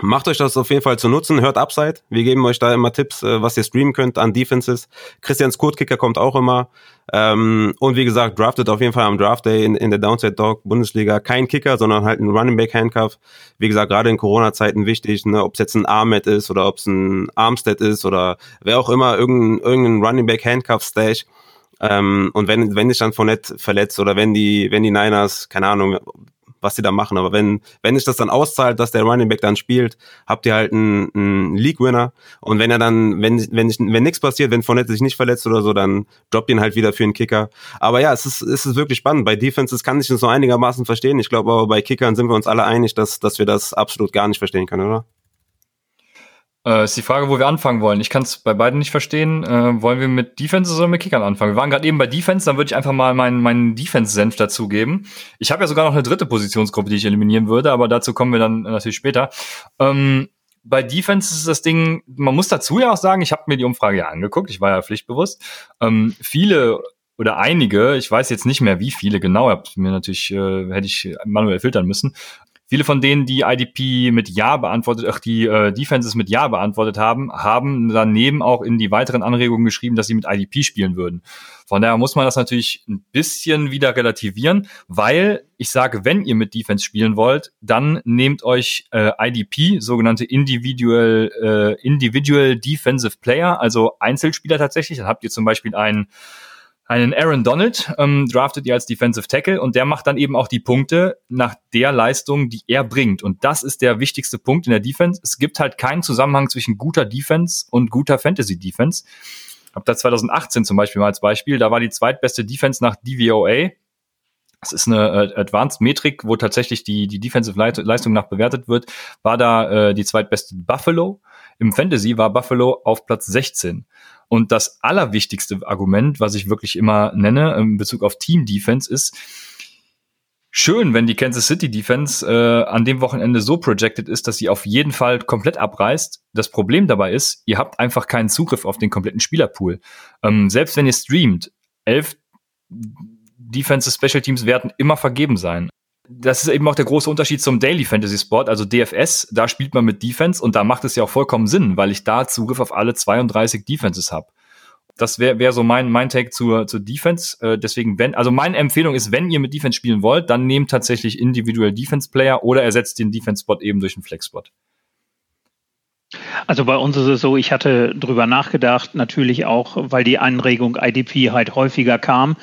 Macht euch das auf jeden Fall zu nutzen, hört Upside. Wir geben euch da immer Tipps, äh, was ihr streamen könnt an Defenses. Christians Codekicker kommt auch immer. Ähm, und wie gesagt, draftet auf jeden Fall am Draft Day in, der Downside Dog Bundesliga kein Kicker, sondern halt ein Running Back Handcuff. Wie gesagt, gerade in Corona-Zeiten wichtig, ne, ob es jetzt ein Armet ist oder ob es ein Armstead ist oder wer auch immer, irgendein, irgendein Running Back Handcuff Stash. Ähm, und wenn, wenn sich dann Fournette verletzt oder wenn die, wenn die Niners, keine Ahnung, was sie da machen. Aber wenn, wenn sich das dann auszahlt, dass der Running Back dann spielt, habt ihr halt einen, einen League-Winner. Und wenn er dann, wenn, wenn, wenn nichts passiert, wenn Fournette sich nicht verletzt oder so, dann droppt ihn halt wieder für einen Kicker. Aber ja, es ist, es ist wirklich spannend. Bei Defenses kann ich das so einigermaßen verstehen. Ich glaube aber bei Kickern sind wir uns alle einig, dass, dass wir das absolut gar nicht verstehen können, oder? Äh, ist die Frage, wo wir anfangen wollen. Ich kann es bei beiden nicht verstehen. Äh, wollen wir mit Defense oder mit Kickern anfangen? Wir waren gerade eben bei Defense, dann würde ich einfach mal meinen, meinen Defense-Senf dazugeben. Ich habe ja sogar noch eine dritte Positionsgruppe, die ich eliminieren würde, aber dazu kommen wir dann natürlich später. Ähm, bei Defense ist das Ding, man muss dazu ja auch sagen, ich habe mir die Umfrage ja angeguckt, ich war ja pflichtbewusst. Ähm, viele oder einige, ich weiß jetzt nicht mehr wie viele genau, hab mir natürlich äh, hätte ich manuell filtern müssen, Viele von denen, die IDP mit Ja beantwortet, ach, die äh, Defenses mit Ja beantwortet haben, haben daneben auch in die weiteren Anregungen geschrieben, dass sie mit IDP spielen würden. Von daher muss man das natürlich ein bisschen wieder relativieren, weil ich sage, wenn ihr mit Defense spielen wollt, dann nehmt euch äh, IDP, sogenannte Individual, äh, Individual Defensive Player, also Einzelspieler tatsächlich. Dann habt ihr zum Beispiel einen einen Aaron Donald ähm, draftet ihr als Defensive Tackle und der macht dann eben auch die Punkte nach der Leistung, die er bringt. Und das ist der wichtigste Punkt in der Defense. Es gibt halt keinen Zusammenhang zwischen guter Defense und guter Fantasy Defense. Hab da 2018 zum Beispiel mal als Beispiel, da war die zweitbeste Defense nach DVOA. Das ist eine äh, Advanced Metrik, wo tatsächlich die, die Defensive Leistung nach bewertet wird, war da äh, die zweitbeste Buffalo. Im Fantasy war Buffalo auf Platz 16. Und das allerwichtigste Argument, was ich wirklich immer nenne in Bezug auf Team Defense ist, schön, wenn die Kansas City Defense äh, an dem Wochenende so projected ist, dass sie auf jeden Fall komplett abreißt. Das Problem dabei ist, ihr habt einfach keinen Zugriff auf den kompletten Spielerpool. Ähm, selbst wenn ihr streamt, elf Defensive Special Teams werden immer vergeben sein das ist eben auch der große Unterschied zum Daily Fantasy Sport, also DFS, da spielt man mit Defense und da macht es ja auch vollkommen Sinn, weil ich da Zugriff auf alle 32 Defenses habe. Das wäre wär so mein, mein Take zur, zur Defense. Äh, deswegen, wenn, also meine Empfehlung ist, wenn ihr mit Defense spielen wollt, dann nehmt tatsächlich individuell Defense Player oder ersetzt den Defense Spot eben durch einen Flex Spot. Also bei uns ist es so, ich hatte drüber nachgedacht, natürlich auch, weil die Anregung IDP halt häufiger kam,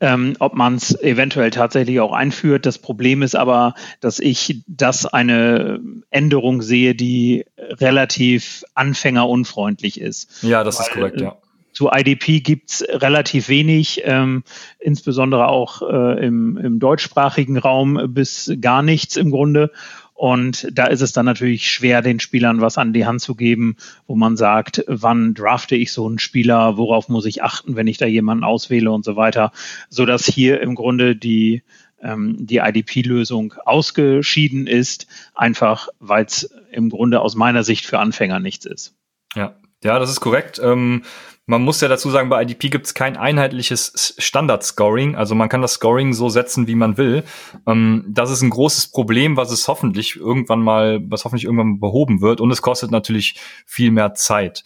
ähm, ob man es eventuell tatsächlich auch einführt. Das Problem ist aber, dass ich das eine Änderung sehe, die relativ anfängerunfreundlich ist. Ja, das weil, ist korrekt, ja. Zu IDP gibt's relativ wenig, ähm, insbesondere auch äh, im, im deutschsprachigen Raum bis gar nichts im Grunde. Und da ist es dann natürlich schwer, den Spielern was an die Hand zu geben, wo man sagt, wann drafte ich so einen Spieler, worauf muss ich achten, wenn ich da jemanden auswähle und so weiter, so dass hier im Grunde die ähm, die IDP-Lösung ausgeschieden ist, einfach weil es im Grunde aus meiner Sicht für Anfänger nichts ist. Ja, ja, das ist korrekt. Ähm, man muss ja dazu sagen, bei IDP gibt es kein einheitliches Standard-Scoring. Also man kann das Scoring so setzen, wie man will. Ähm, das ist ein großes Problem, was es hoffentlich irgendwann mal, was hoffentlich irgendwann behoben wird. Und es kostet natürlich viel mehr Zeit.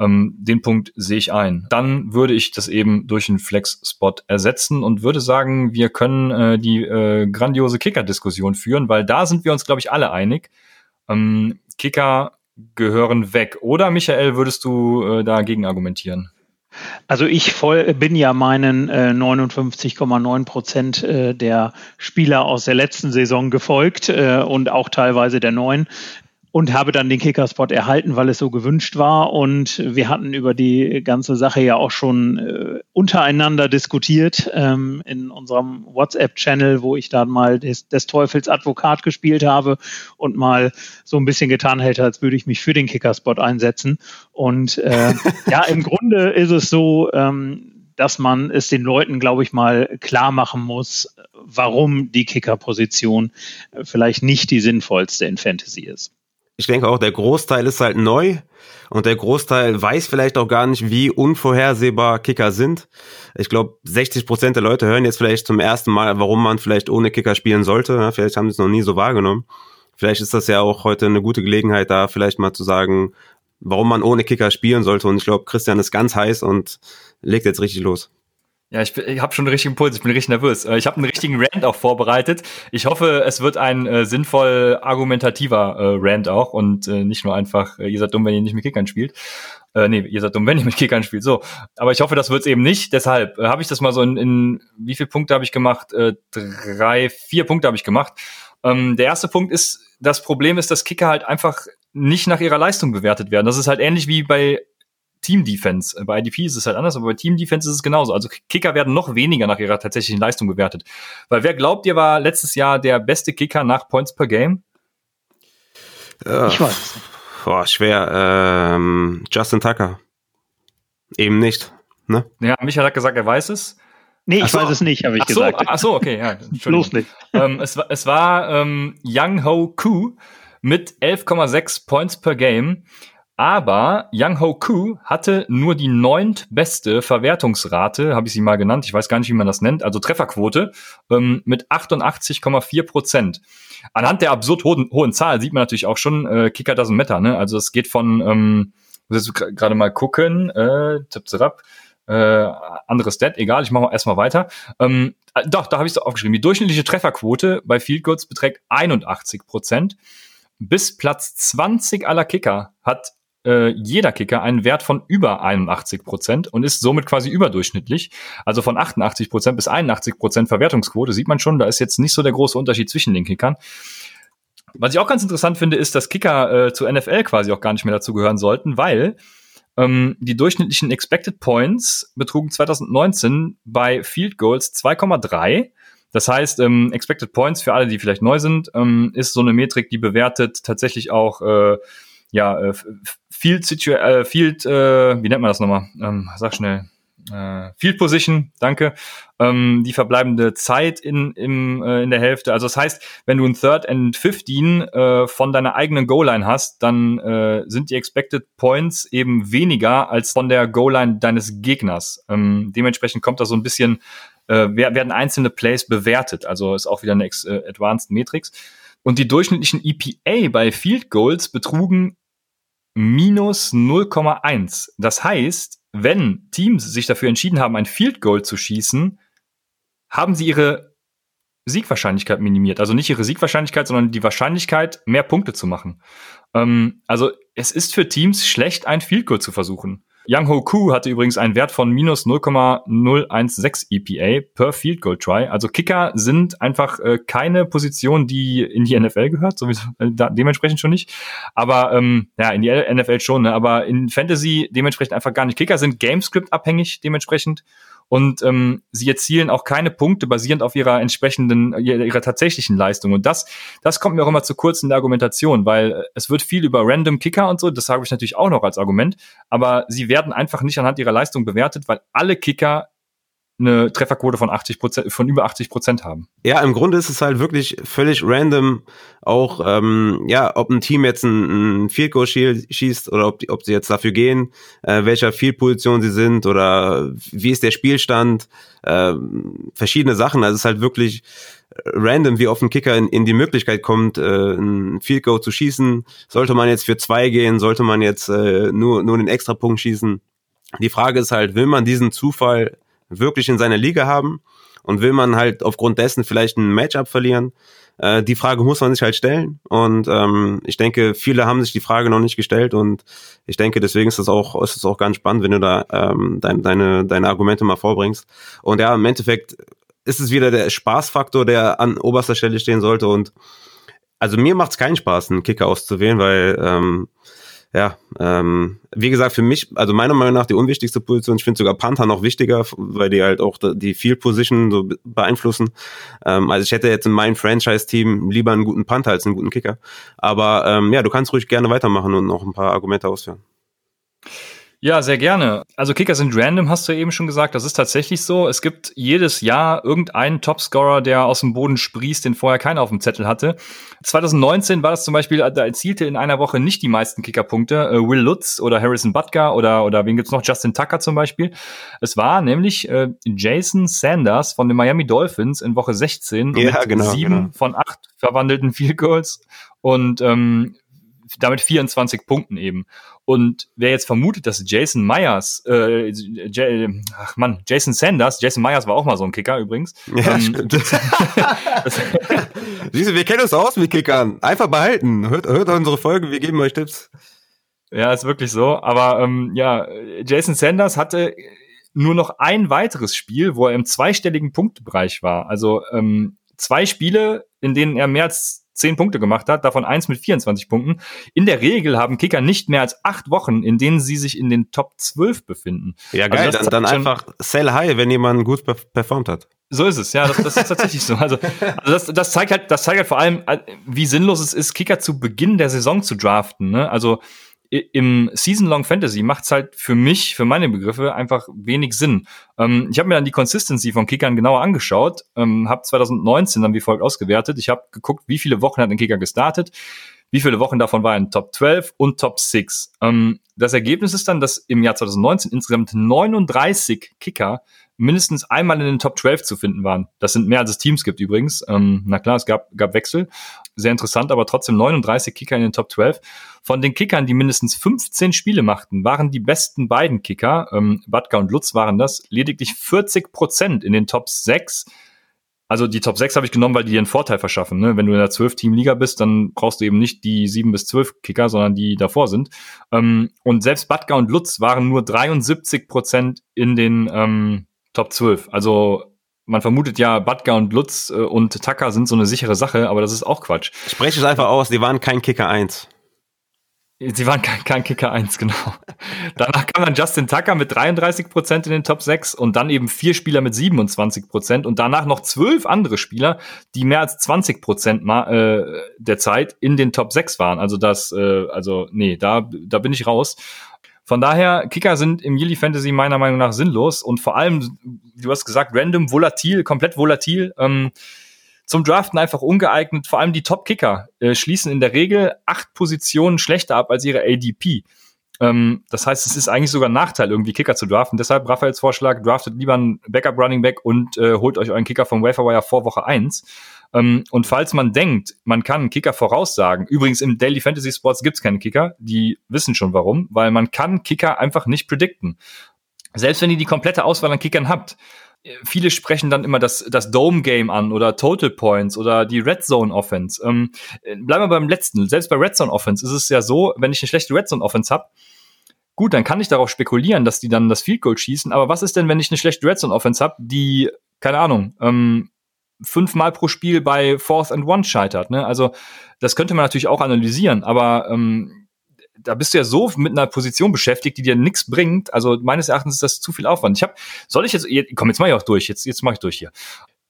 Ähm, den Punkt sehe ich ein. Dann würde ich das eben durch einen Flex-Spot ersetzen und würde sagen, wir können äh, die äh, grandiose Kicker-Diskussion führen, weil da sind wir uns, glaube ich, alle einig. Ähm, Kicker gehören weg. Oder Michael, würdest du äh, dagegen argumentieren? Also ich voll, bin ja meinen äh, 59,9 Prozent äh, der Spieler aus der letzten Saison gefolgt äh, und auch teilweise der neuen und habe dann den Kickerspot erhalten, weil es so gewünscht war. Und wir hatten über die ganze Sache ja auch schon äh, untereinander diskutiert ähm, in unserem WhatsApp-Channel, wo ich dann mal des, des, Teufels Advokat gespielt habe und mal so ein bisschen getan hätte, als würde ich mich für den Kickerspot einsetzen. Und äh, ja, im Grunde ist es so, ähm, dass man es den Leuten, glaube ich, mal klar machen muss, warum die Kickerposition vielleicht nicht die sinnvollste in Fantasy ist ich denke auch, der Großteil ist halt neu und der Großteil weiß vielleicht auch gar nicht, wie unvorhersehbar Kicker sind. Ich glaube, 60 Prozent der Leute hören jetzt vielleicht zum ersten Mal, warum man vielleicht ohne Kicker spielen sollte. Vielleicht haben sie es noch nie so wahrgenommen. Vielleicht ist das ja auch heute eine gute Gelegenheit, da vielleicht mal zu sagen, warum man ohne Kicker spielen sollte. Und ich glaube, Christian ist ganz heiß und legt jetzt richtig los. Ja, ich, ich habe schon einen richtigen Puls, ich bin richtig nervös. Äh, ich habe einen richtigen Rant auch vorbereitet. Ich hoffe, es wird ein äh, sinnvoll argumentativer äh, Rant auch und äh, nicht nur einfach, äh, ihr seid dumm, wenn ihr nicht mit Kickern spielt. Äh, nee, ihr seid dumm, wenn ihr mit Kickern spielt. So. Aber ich hoffe, das wird's eben nicht. Deshalb äh, habe ich das mal so in, in wie viele Punkte habe ich gemacht? Äh, drei, vier Punkte habe ich gemacht. Ähm, der erste Punkt ist, das Problem ist, dass Kicker halt einfach nicht nach ihrer Leistung bewertet werden. Das ist halt ähnlich wie bei Team Defense. Bei IDP ist es halt anders, aber bei Team Defense ist es genauso. Also Kicker werden noch weniger nach ihrer tatsächlichen Leistung bewertet. Weil wer glaubt ihr war letztes Jahr der beste Kicker nach Points per Game? Ich weiß. Boah, schwer. Ähm, Justin Tucker. Eben nicht. Ne? Ja, Michael hat gesagt, er weiß es. Nee, ich so. weiß es nicht, habe ich ach so, gesagt. Ach so, okay, ja. Los nicht. ähm, es, war, es war ähm, Young Ho Koo mit 11,6 Points per Game. Aber Young Ho Koo hatte nur die neuntbeste Verwertungsrate, habe ich sie mal genannt, ich weiß gar nicht, wie man das nennt, also Trefferquote ähm, mit 88,4 Prozent. Anhand der absurd hohen, hohen Zahl sieht man natürlich auch schon, äh, Kicker doesn't matter, ne? Also es geht von, ähm, muss jetzt gerade mal gucken, äh, tipp zirap, äh, anderes Stat, egal, ich mache erstmal weiter. Ähm, äh, doch, da habe ich es aufgeschrieben. Die durchschnittliche Trefferquote bei Field Goals beträgt 81 Prozent. Bis Platz 20 aller Kicker hat äh, jeder Kicker einen Wert von über 81 Prozent und ist somit quasi überdurchschnittlich. Also von 88 Prozent bis 81 Prozent Verwertungsquote sieht man schon, da ist jetzt nicht so der große Unterschied zwischen den Kickern. Was ich auch ganz interessant finde, ist, dass Kicker äh, zu NFL quasi auch gar nicht mehr dazu gehören sollten, weil ähm, die durchschnittlichen Expected Points betrugen 2019 bei Field Goals 2,3. Das heißt, ähm, Expected Points für alle, die vielleicht neu sind, ähm, ist so eine Metrik, die bewertet tatsächlich auch äh, ja, äh, Field, Situ äh, Field äh, wie nennt man das nochmal? Ähm, sag schnell. Äh, Field Position, danke. Ähm, die verbleibende Zeit in, im, äh, in der Hälfte. Also das heißt, wenn du ein Third and 15 äh, von deiner eigenen Goal-Line hast, dann äh, sind die Expected Points eben weniger als von der Goal-Line deines Gegners. Ähm, dementsprechend kommt da so ein bisschen, äh, werden einzelne Plays bewertet. Also ist auch wieder eine äh, Advanced Matrix. Und die durchschnittlichen EPA bei Field Goals betrugen minus 0,1. Das heißt, wenn Teams sich dafür entschieden haben, ein Field Goal zu schießen, haben sie ihre Siegwahrscheinlichkeit minimiert. Also nicht ihre Siegwahrscheinlichkeit, sondern die Wahrscheinlichkeit, mehr Punkte zu machen. Ähm, also es ist für Teams schlecht, ein Field Goal zu versuchen. Young Ho Koo hatte übrigens einen Wert von minus 0,016 EPA per Field Goal Try. Also Kicker sind einfach äh, keine Position, die in die NFL gehört, sowieso äh, dementsprechend schon nicht. Aber ähm, ja, in die NFL schon, ne? aber in Fantasy dementsprechend einfach gar nicht. Kicker sind Gamescript abhängig dementsprechend und ähm, sie erzielen auch keine Punkte basierend auf ihrer entsprechenden, ihrer, tatsächlichen Leistung. Und das, das kommt mir auch immer zu kurz in der Argumentation, weil es wird viel über Random Kicker und so, das sage ich natürlich auch noch als Argument, aber sie werden einfach nicht anhand ihrer Leistung bewertet, weil alle Kicker eine Trefferquote von 80 Prozent, von über 80 Prozent haben. Ja, im Grunde ist es halt wirklich völlig random, auch ähm, ja, ob ein Team jetzt ein, ein Field Goal schießt oder ob, die, ob sie jetzt dafür gehen, äh, welcher Field Position sie sind oder wie ist der Spielstand, äh, verschiedene Sachen. Also es ist halt wirklich random, wie oft ein Kicker in, in die Möglichkeit kommt, äh, ein Field Goal zu schießen. Sollte man jetzt für zwei gehen, sollte man jetzt äh, nur nur einen Extrapunkt schießen. Die Frage ist halt, will man diesen Zufall wirklich in seiner Liga haben. Und will man halt aufgrund dessen vielleicht ein Matchup verlieren? Äh, die Frage muss man sich halt stellen. Und ähm, ich denke, viele haben sich die Frage noch nicht gestellt. Und ich denke, deswegen ist es auch ist es auch ganz spannend, wenn du da ähm, dein, deine deine Argumente mal vorbringst. Und ja, im Endeffekt ist es wieder der Spaßfaktor, der an oberster Stelle stehen sollte. Und also mir macht es keinen Spaß, einen Kicker auszuwählen, weil ähm, ja, ähm, wie gesagt, für mich, also meiner Meinung nach die unwichtigste Position. Ich finde sogar Panther noch wichtiger, weil die halt auch die Field Position so beeinflussen. Ähm, also ich hätte jetzt in meinem Franchise-Team lieber einen guten Panther als einen guten Kicker. Aber ähm, ja, du kannst ruhig gerne weitermachen und noch ein paar Argumente ausführen. Ja, sehr gerne. Also Kicker sind random, hast du eben schon gesagt. Das ist tatsächlich so. Es gibt jedes Jahr irgendeinen Topscorer, der aus dem Boden sprießt, den vorher keiner auf dem Zettel hatte. 2019 war das zum Beispiel, da erzielte in einer Woche nicht die meisten Kickerpunkte. Äh, Will Lutz oder Harrison Butker oder, oder wen gibt's noch? Justin Tucker zum Beispiel. Es war nämlich äh, Jason Sanders von den Miami Dolphins in Woche 16 ja, mit genau, sieben genau. von acht verwandelten Field Goals und ähm, damit 24 Punkten eben. Und wer jetzt vermutet, dass Jason Myers, äh, J ach Mann, Jason Sanders, Jason Myers war auch mal so ein Kicker übrigens. Ja, Ähm, stimmt. Siehst du, wir kennen uns aus mit Kickern. Einfach behalten. Hört, hört unsere Folge, wir geben euch Tipps. Ja, ist wirklich so. Aber ähm, ja, Jason Sanders hatte nur noch ein weiteres Spiel, wo er im zweistelligen Punktebereich war. Also ähm, zwei Spiele, in denen er mehr als zehn Punkte gemacht hat, davon eins mit 24 Punkten. In der Regel haben Kicker nicht mehr als acht Wochen, in denen sie sich in den Top 12 befinden. Ja, Also geil. das dann dann einfach sell high, wenn jemand gut perf- performt hat. So ist es, ja, das, das ist tatsächlich so. Also, also das, das zeigt halt, das zeigt halt vor allem, äh, wie sinnlos es ist, Kicker zu Beginn der Saison zu draften. Ne? Also im Season-Long Fantasy macht's halt für mich, für meine Begriffe, einfach wenig Sinn. Ähm, ich habe mir dann die Consistency von Kickern genauer angeschaut, ähm, habe 2019 dann wie folgt ausgewertet. Ich habe geguckt, wie viele Wochen hat ein Kicker gestartet, wie viele Wochen davon war in Top 12 und Top 6. Ähm, das Ergebnis ist dann, dass im Jahr 2019 insgesamt 39 Kicker mindestens einmal in den Top 12 zu finden waren. Das sind mehr als es Teams gibt übrigens. Ähm, na klar, es gab, gab Wechsel. Sehr interessant, aber trotzdem 39 Kicker in den Top 12. Von den Kickern, die mindestens 15 Spiele machten, waren die besten beiden Kicker, ähm, Batka und Lutz waren das, lediglich 40 Prozent in den Top 6. Also die Top 6 habe ich genommen, weil die dir einen Vorteil verschaffen. Ne? Wenn du in der 12-Team-Liga bist, dann brauchst du eben nicht die 7 bis 12 Kicker, sondern die davor sind. Ähm, und selbst Batka und Lutz waren nur 73 Prozent in den ähm, Top 12. Also man vermutet ja, Batka und Lutz äh, und Tucker sind so eine sichere Sache, aber das ist auch Quatsch. Spreche es einfach aus, die waren kein Kicker 1. Sie waren kein, kein Kicker 1, genau. Danach kam dann Justin Tucker mit 33 Prozent in den Top 6 und dann eben vier Spieler mit 27 Prozent und danach noch zwölf andere Spieler, die mehr als 20 Prozent äh, der Zeit in den Top 6 waren. Also das, äh, also nee, da, da bin ich raus. Von daher, Kicker sind im Yearly Fantasy meiner Meinung nach sinnlos und vor allem, du hast gesagt, random, volatil, komplett volatil. Ähm, zum Draften einfach ungeeignet. Vor allem die Top-Kicker äh, schließen in der Regel acht Positionen schlechter ab als ihre ADP. Ähm, das heißt, es ist eigentlich sogar ein Nachteil, irgendwie Kicker zu draften. Deshalb Raphaels Vorschlag, draftet lieber einen Backup-Running Back und äh, holt euch euren Kicker vom Waferwire vor Woche 1. Ähm, und falls man denkt, man kann einen Kicker voraussagen, übrigens im Daily Fantasy Sports gibt's keine Kicker, die wissen schon warum, weil man kann Kicker einfach nicht predikten. Selbst wenn ihr die komplette Auswahl an Kickern habt, viele sprechen dann immer das, das Dome-Game an oder Total Points oder die Red Zone Offense. Ähm, bleiben wir beim letzten. Selbst bei Red Zone Offense ist es ja so, wenn ich eine schlechte Red Zone Offense habe, gut, dann kann ich darauf spekulieren, dass die dann das Field Goal schießen. Aber was ist denn, wenn ich eine schlechte Red Zone Offense habe, die, keine Ahnung, ähm, fünfmal pro Spiel bei Fourth and One scheitert? Ne? Also das könnte man natürlich auch analysieren, aber ähm, da bist du ja so mit einer Position beschäftigt, die dir nichts bringt. Also meines Erachtens ist das zu viel Aufwand. Ich habe, soll ich jetzt, komm, jetzt mache ich auch durch. Jetzt, jetzt mache ich durch hier.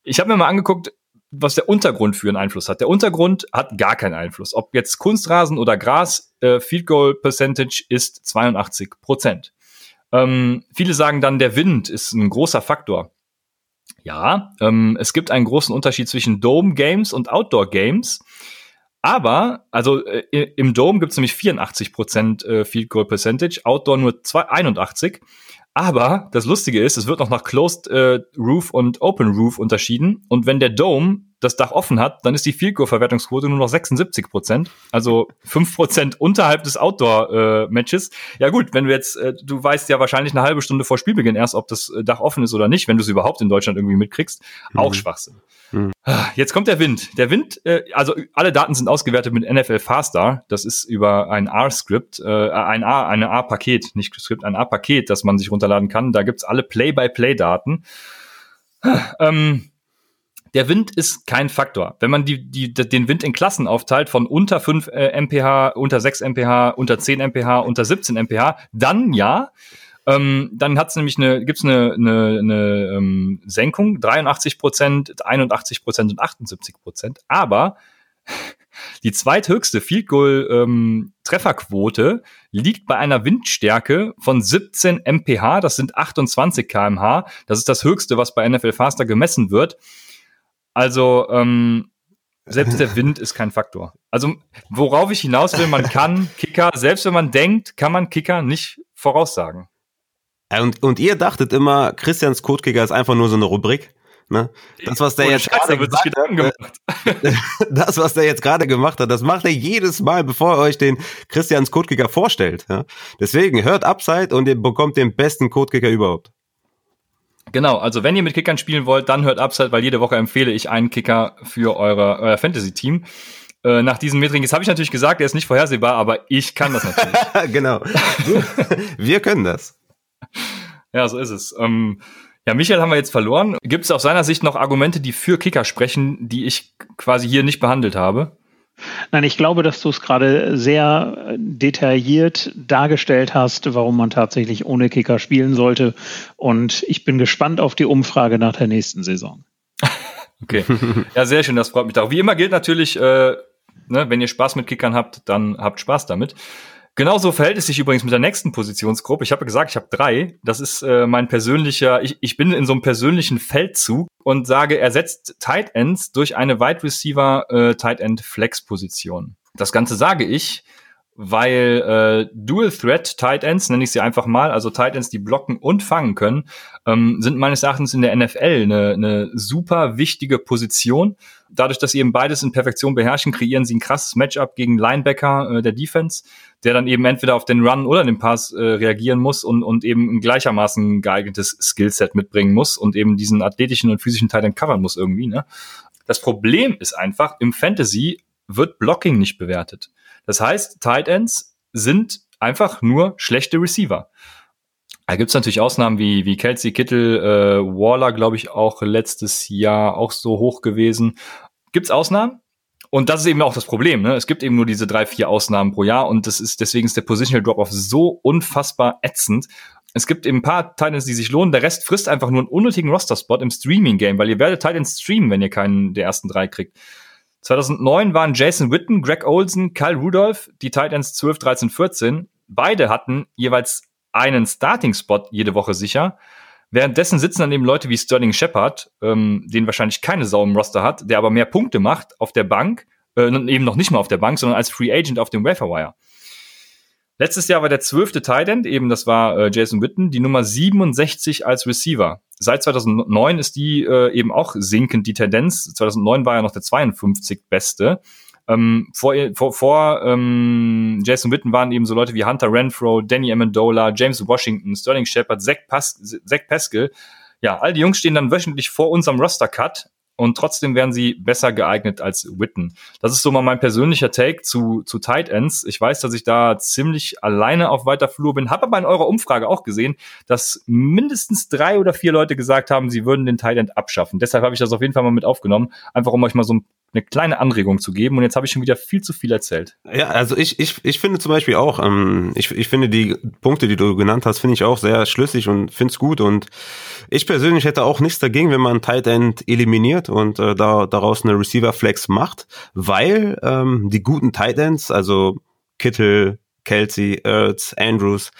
Ich habe mir mal angeguckt, was der Untergrund für einen Einfluss hat. Der Untergrund hat gar keinen Einfluss. Ob jetzt Kunstrasen oder Gras, äh, Field Goal Percentage ist 82 Prozent. Ähm, viele sagen dann, der Wind ist ein großer Faktor. Ja, ähm, es gibt einen großen Unterschied zwischen Dome Games und Outdoor Games. Aber, also äh, im Dome gibt es nämlich 84 Prozent äh, Field Goal Percentage, Outdoor nur 2, 81. Aber das Lustige ist, es wird noch nach Closed äh, Roof und Open Roof unterschieden. Und wenn der Dome das Dach offen hat, dann ist die Field Goal Verwertungsquote nur noch 76 Prozent, also fünf Prozent unterhalb des Outdoor äh, Matches. Ja gut, wenn du jetzt, äh, du weißt ja wahrscheinlich eine halbe Stunde vor Spielbeginn erst, ob das äh, Dach offen ist oder nicht, wenn du es überhaupt in Deutschland irgendwie mitkriegst, mhm. auch Schwachsinn. Mhm. Jetzt kommt der Wind. Der Wind, äh, also alle Daten sind ausgewertet mit NFL Faster. Das ist über ein R-Script, äh, ein A, eine A-Paket, nicht Skript, ein A-Paket, das man sich runterladen kann. Da gibt's alle Play-by-Play-Daten. Ähm, der Wind ist kein Faktor. Wenn man die, die, den Wind in Klassen aufteilt, von unter 5 äh, mph, unter 6 mph, unter 10 mph, unter 17 mph, dann ja. Ähm, dann hat's nämlich eine, gibt's eine, eine, eine ähm, Senkung, 83 Prozent, 81 Prozent und 78 Prozent. Aber die zweithöchste Field Goal ähm, Trefferquote liegt bei einer Windstärke von 17 mph, das sind 28 kmh. Das ist das höchste, was bei NFL Faster gemessen wird. Also ähm, selbst der Wind ist kein Faktor. Also worauf ich hinaus will, man kann Kicker, selbst wenn man denkt, kann man Kicker nicht voraussagen. Und, und ihr dachtet immer, Christians Codekicker ist einfach nur so eine Rubrik. Ne? Das, was der jetzt gerade gemacht hat, das, was der jetzt gerade gemacht hat, das macht er jedes Mal, bevor er euch den Christians Codekicker vorstellt. Ja? Deswegen hört Upside und ihr bekommt den besten Codekicker überhaupt. Genau, also wenn ihr mit Kickern spielen wollt, dann hört Upside, weil jede Woche empfehle ich einen Kicker für eure, euer Fantasy-Team. Äh, nach diesem Metriken, jetzt habe ich natürlich gesagt, der ist nicht vorhersehbar, aber ich kann das natürlich. genau. Wir können das. Ja, so ist es. Ähm, ja, Michael haben wir jetzt verloren. Gibt es aus seiner Sicht noch Argumente, die für Kicker sprechen, die ich quasi hier nicht behandelt habe? Nein, ich glaube, dass du es gerade sehr detailliert dargestellt hast, warum man tatsächlich ohne Kicker spielen sollte. Und ich bin gespannt auf die Umfrage nach der nächsten Saison. okay. Ja, sehr schön, das freut mich auch. Wie immer gilt natürlich, äh, ne, wenn ihr Spaß mit Kickern habt, dann habt Spaß damit. Genauso verhält es sich übrigens mit der nächsten Positionsgruppe. Ich habe gesagt, ich habe drei. Das ist äh, mein persönlicher, ich, ich bin in so einem persönlichen Feldzug und sage, ersetzt Tight Ends durch eine Wide Receiver äh, Tight End Flex Position. Das Ganze sage ich, weil äh, Dual Threat Tight Ends, nenne ich sie einfach mal, also Tight Ends, die blocken und fangen können, ähm, sind meines Erachtens in der NFL eine, eine super wichtige Position. Dadurch, dass sie eben beides in Perfektion beherrschen, kreieren sie ein krasses Matchup gegen Linebacker äh, der Defense, der dann eben entweder auf den Run oder den Pass äh, reagieren muss und, und eben ein gleichermaßen geeignetes Skillset mitbringen muss und eben diesen athletischen und physischen Teil dann covern muss irgendwie. Ne? Das Problem ist einfach, im Fantasy wird Blocking nicht bewertet. Das heißt, Tight Ends sind einfach nur schlechte Receiver. Da gibt's natürlich Ausnahmen wie, wie Kelsey Kittel, äh, Waller, glaube ich, auch letztes Jahr auch so hoch gewesen. Gibt's Ausnahmen? Und das ist eben auch das Problem. Ne? Es gibt eben nur diese drei, vier Ausnahmen pro Jahr und das ist deswegen ist der Positional Drop-off so unfassbar ätzend. Es gibt eben ein paar Titans, die sich lohnen. Der Rest frisst einfach nur einen unnötigen Roster-Spot im Streaming-Game, weil ihr werdet Titans streamen, wenn ihr keinen der ersten drei kriegt. 2009 waren Jason Witten, Greg Olsen, Kyle Rudolph, die Titans 12, 13, 14. Beide hatten jeweils einen Starting-Spot jede Woche sicher. Währenddessen sitzen dann eben Leute wie Sterling Shepard, ähm, den wahrscheinlich keine Sau im Roster hat, der aber mehr Punkte macht auf der Bank, äh, eben noch nicht mal auf der Bank, sondern als Free Agent auf dem Waferwire. Letztes Jahr war der zwölfte Tight eben das war äh, Jason Witten, die Nummer 67 als Receiver. Seit 2009 ist die äh, eben auch sinkend, die Tendenz. 2009 war er noch der 52 Beste. Ähm, vor vor, vor ähm, Jason Witten waren eben so Leute wie Hunter Renfro, Danny Amendola, James Washington, Sterling Shepard, Zach, Pas Zach Pascal. ja, all die Jungs stehen dann wöchentlich vor unserem Roster-Cut und trotzdem wären sie besser geeignet als Witten. Das ist so mal mein persönlicher Take zu, zu Tight Ends. Ich weiß, dass ich da ziemlich alleine auf weiter Flur bin, habe aber in eurer Umfrage auch gesehen, dass mindestens drei oder vier Leute gesagt haben, sie würden den Tight End abschaffen. Deshalb habe ich das auf jeden Fall mal mit aufgenommen, einfach um euch mal so ein eine kleine Anregung zu geben. Und jetzt habe ich schon wieder viel zu viel erzählt. Ja, also ich, ich, ich finde zum Beispiel auch, ähm, ich, ich finde die Punkte, die du genannt hast, finde ich auch sehr schlüssig und finde es gut. Und ich persönlich hätte auch nichts dagegen, wenn man Tight End eliminiert und äh, da, daraus eine Receiver Flex macht, weil ähm, die guten Tight Ends, also Kittel, Kelsey, Ertz, Andrews,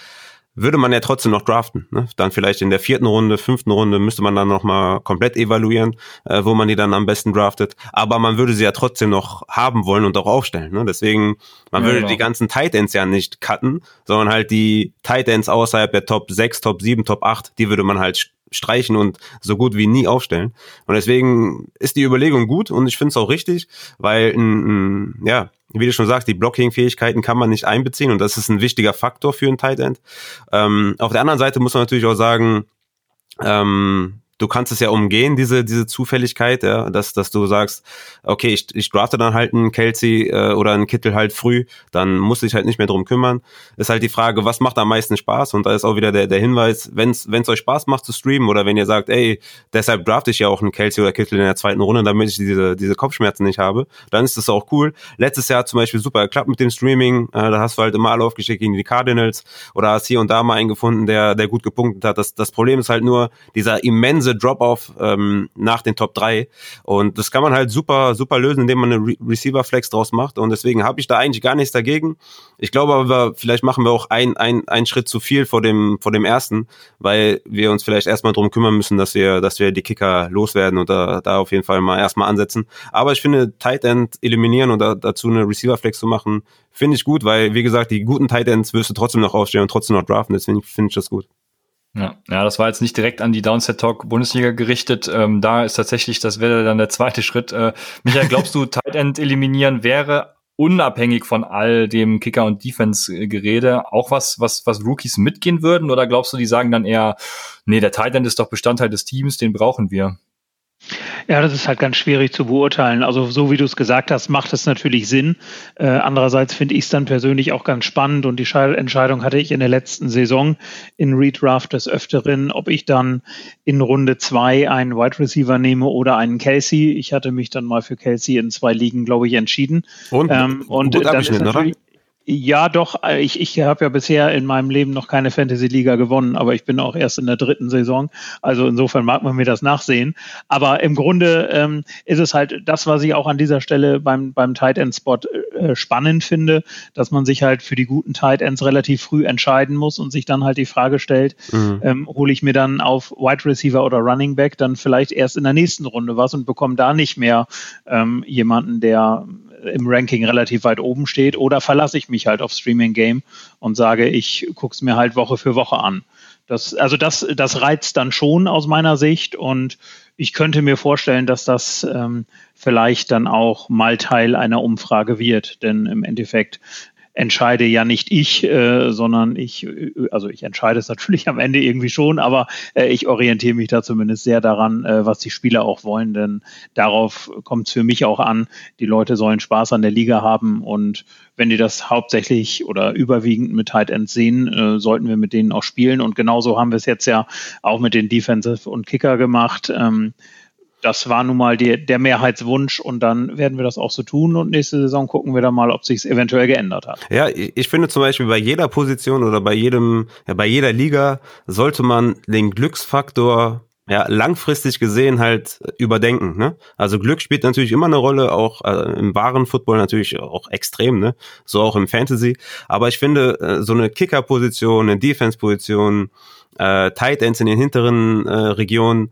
würde man ja trotzdem noch draften. Ne? Dann vielleicht in der vierten Runde, fünften Runde müsste man dann nochmal komplett evaluieren, äh, wo man die dann am besten draftet. Aber man würde sie ja trotzdem noch haben wollen und auch aufstellen. Ne? Deswegen, man ja, würde genau. die ganzen Tight Ends ja nicht cutten, sondern halt die Tight Ends außerhalb der Top 6, Top 7, Top 8, die würde man halt streichen und so gut wie nie aufstellen. Und deswegen ist die Überlegung gut und ich finde es auch richtig, weil ein, ein, ja, wie du schon sagst, die Blocking-Fähigkeiten kann man nicht einbeziehen und das ist ein wichtiger Faktor für ein Tight End. Ähm, auf der anderen Seite muss man natürlich auch sagen, ähm, du kannst es ja umgehen, diese, diese Zufälligkeit, ja, dass, dass du sagst, okay, ich, ich drafte dann halt einen Kelsey äh, oder einen Kittel halt früh, dann muss ich halt nicht mehr drum kümmern. Ist halt die Frage, was macht am meisten Spaß? Und da ist auch wieder der, der Hinweis, wenn es euch Spaß macht zu streamen oder wenn ihr sagt, ey, deshalb drafte ich ja auch einen Kelsey oder Kittel in der zweiten Runde, damit ich diese, diese Kopfschmerzen nicht habe, dann ist das auch cool. Letztes Jahr zum Beispiel super geklappt mit dem Streaming, äh, da hast du halt immer alle aufgeschickt gegen die Cardinals oder hast hier und da mal einen gefunden, der, der gut gepunktet hat. Das, das Problem ist halt nur dieser immense Drop-off ähm, nach den Top 3. Und das kann man halt super, super lösen, indem man eine Re Receiver-Flex draus macht. Und deswegen habe ich da eigentlich gar nichts dagegen. Ich glaube aber, vielleicht machen wir auch ein, ein, einen Schritt zu viel vor dem, vor dem ersten, weil wir uns vielleicht erstmal drum kümmern müssen, dass wir, dass wir die Kicker loswerden und da, da auf jeden Fall mal erstmal ansetzen. Aber ich finde, Tight End eliminieren und da, dazu eine Receiver-Flex zu machen, finde ich gut, weil, wie gesagt, die guten Tight Ends wirst du trotzdem noch aufstellen und trotzdem noch draften. Deswegen finde ich das gut. Ja, ja, das war jetzt nicht direkt an die Downset Talk Bundesliga gerichtet. Ähm, da ist tatsächlich, das wäre dann der zweite Schritt. Äh, Michael, glaubst du, Tight End eliminieren wäre unabhängig von all dem Kicker und Defense Gerede auch was, was, was Rookies mitgehen würden? Oder glaubst du, die sagen dann eher, nee, der Tight End ist doch Bestandteil des Teams, den brauchen wir? Ja, das ist halt ganz schwierig zu beurteilen. Also so wie du es gesagt hast, macht es natürlich Sinn. Äh, andererseits finde ich es dann persönlich auch ganz spannend und die Entscheidung hatte ich in der letzten Saison in Redraft des Öfteren, ob ich dann in Runde zwei einen Wide Receiver nehme oder einen Kelsey. Ich hatte mich dann mal für Kelsey in zwei Ligen, glaube ich, entschieden. Und, ähm, und gut natürlich, oder? Ja, doch. Äh, ich, ich habe ja bisher in meinem Leben noch keine Fantasy-Liga gewonnen, aber ich bin auch erst in der dritten Saison. Also insofern mag man mir das nachsehen. Aber im Grunde ähm, ist es halt das, was ich auch an dieser Stelle beim, beim Tight End-Spot äh, spannend finde, dass man sich halt für die guten Tight Ends relativ früh entscheiden muss und sich dann halt die Frage stellt, mhm. ähm, hole ich mir dann auf Wide Receiver oder Running Back dann vielleicht erst in der nächsten Runde was und bekomme da nicht mehr ähm, jemanden, der im Ranking relativ weit oben steht, oder verlasse ich mich halt auf Streaming Game und sage, ich gucke es mir halt Woche für Woche an. Das, also das, das reizt dann schon aus meiner Sicht und ich könnte mir vorstellen, dass das ähm, vielleicht dann auch mal Teil einer Umfrage wird, denn im Endeffekt entscheide ja nicht ich, äh, sondern ich, äh, also ich entscheide es natürlich am Ende irgendwie schon, aber äh, ich orientiere mich da zumindest sehr daran, was die Spieler auch wollen, denn darauf kommt es für mich auch an. Die Leute sollen Spaß an der Liga haben und wenn die das hauptsächlich oder überwiegend mit Tight Ends sehen, sollten wir mit denen auch spielen und genauso haben wir es jetzt ja auch mit den Defensive und Kicker gemacht. Ähm, das war nun mal die, der Mehrheitswunsch und dann werden wir das auch so tun und nächste Saison gucken wir dann mal, ob sich es eventuell geändert hat. Ja, ich finde zum Beispiel bei jeder Position oder bei jedem, ja, bei jeder Liga sollte man den Glücksfaktor ja, langfristig gesehen halt überdenken. Ne? Also Glück spielt natürlich immer eine Rolle, auch äh, im wahren Football natürlich auch extrem, ne? so auch im Fantasy. Aber ich finde, äh, so eine Kicker-Position, eine Defense-Position, äh, Tight Ends in den hinteren äh, Regionen,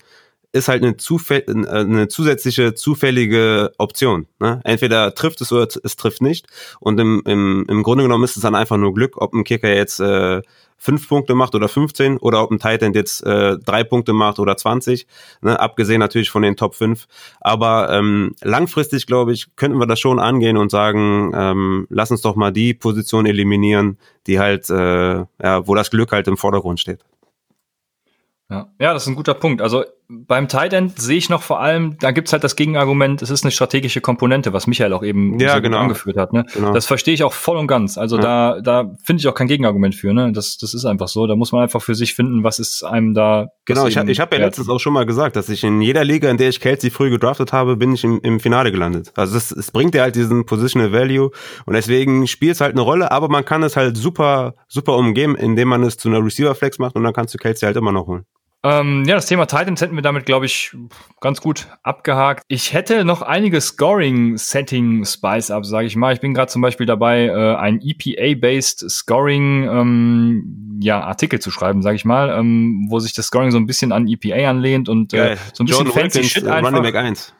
ist halt eine, Zufäll äh, eine zusätzliche zufällige Option. Ne? Entweder trifft es oder es trifft nicht. Und im, im, im Grunde genommen ist es dann einfach nur Glück, ob ein Kicker jetzt äh, fünf Punkte macht oder 15 oder ob ein Titan jetzt äh, drei Punkte macht oder 20. Ne? Abgesehen natürlich von den Top 5. Aber ähm, langfristig, glaube ich, könnten wir das schon angehen und sagen, ähm, lass uns doch mal die Position eliminieren, die halt, äh, ja, wo das Glück halt im Vordergrund steht. Ja. ja, das ist ein guter Punkt. Also beim Tight End sehe ich noch vor allem, da gibt's halt das Gegenargument, es ist eine strategische Komponente, was Michael auch eben ja, genau. angeführt hat. Ne? Genau. Das verstehe ich auch voll und ganz. Also Ja. da, da finde ich auch kein Gegenargument für. Ne? Das, das ist einfach so. Da muss man einfach für sich finden, was ist einem da. Genau, ich, ich habe ja letztens auch schon mal gesagt, dass ich in jeder Liga, in der ich Kelsey früh gedraftet habe, bin ich im, im Finale gelandet. Also es, es bringt dir halt diesen Positional Value und deswegen spielt es halt eine Rolle, aber man kann es halt super, super umgehen, indem man es zu einer Receiver Flex macht und dann kannst du Kelsey halt immer noch holen. Ähm, ja, das Thema Titans hätten wir damit, glaube ich, ganz gut abgehakt. Ich hätte noch einige Scoring-Setting-Spice-Ups, sage ich mal. Ich bin gerade zum Beispiel dabei, äh, ein EPA-based Scoring ähm, ja, Artikel zu schreiben, sage ich mal, ähm, wo sich das Scoring so ein bisschen an EPA anlehnt und äh, so ein bisschen John fancy Wilkins, Shit äh, einfach. Running Back 1.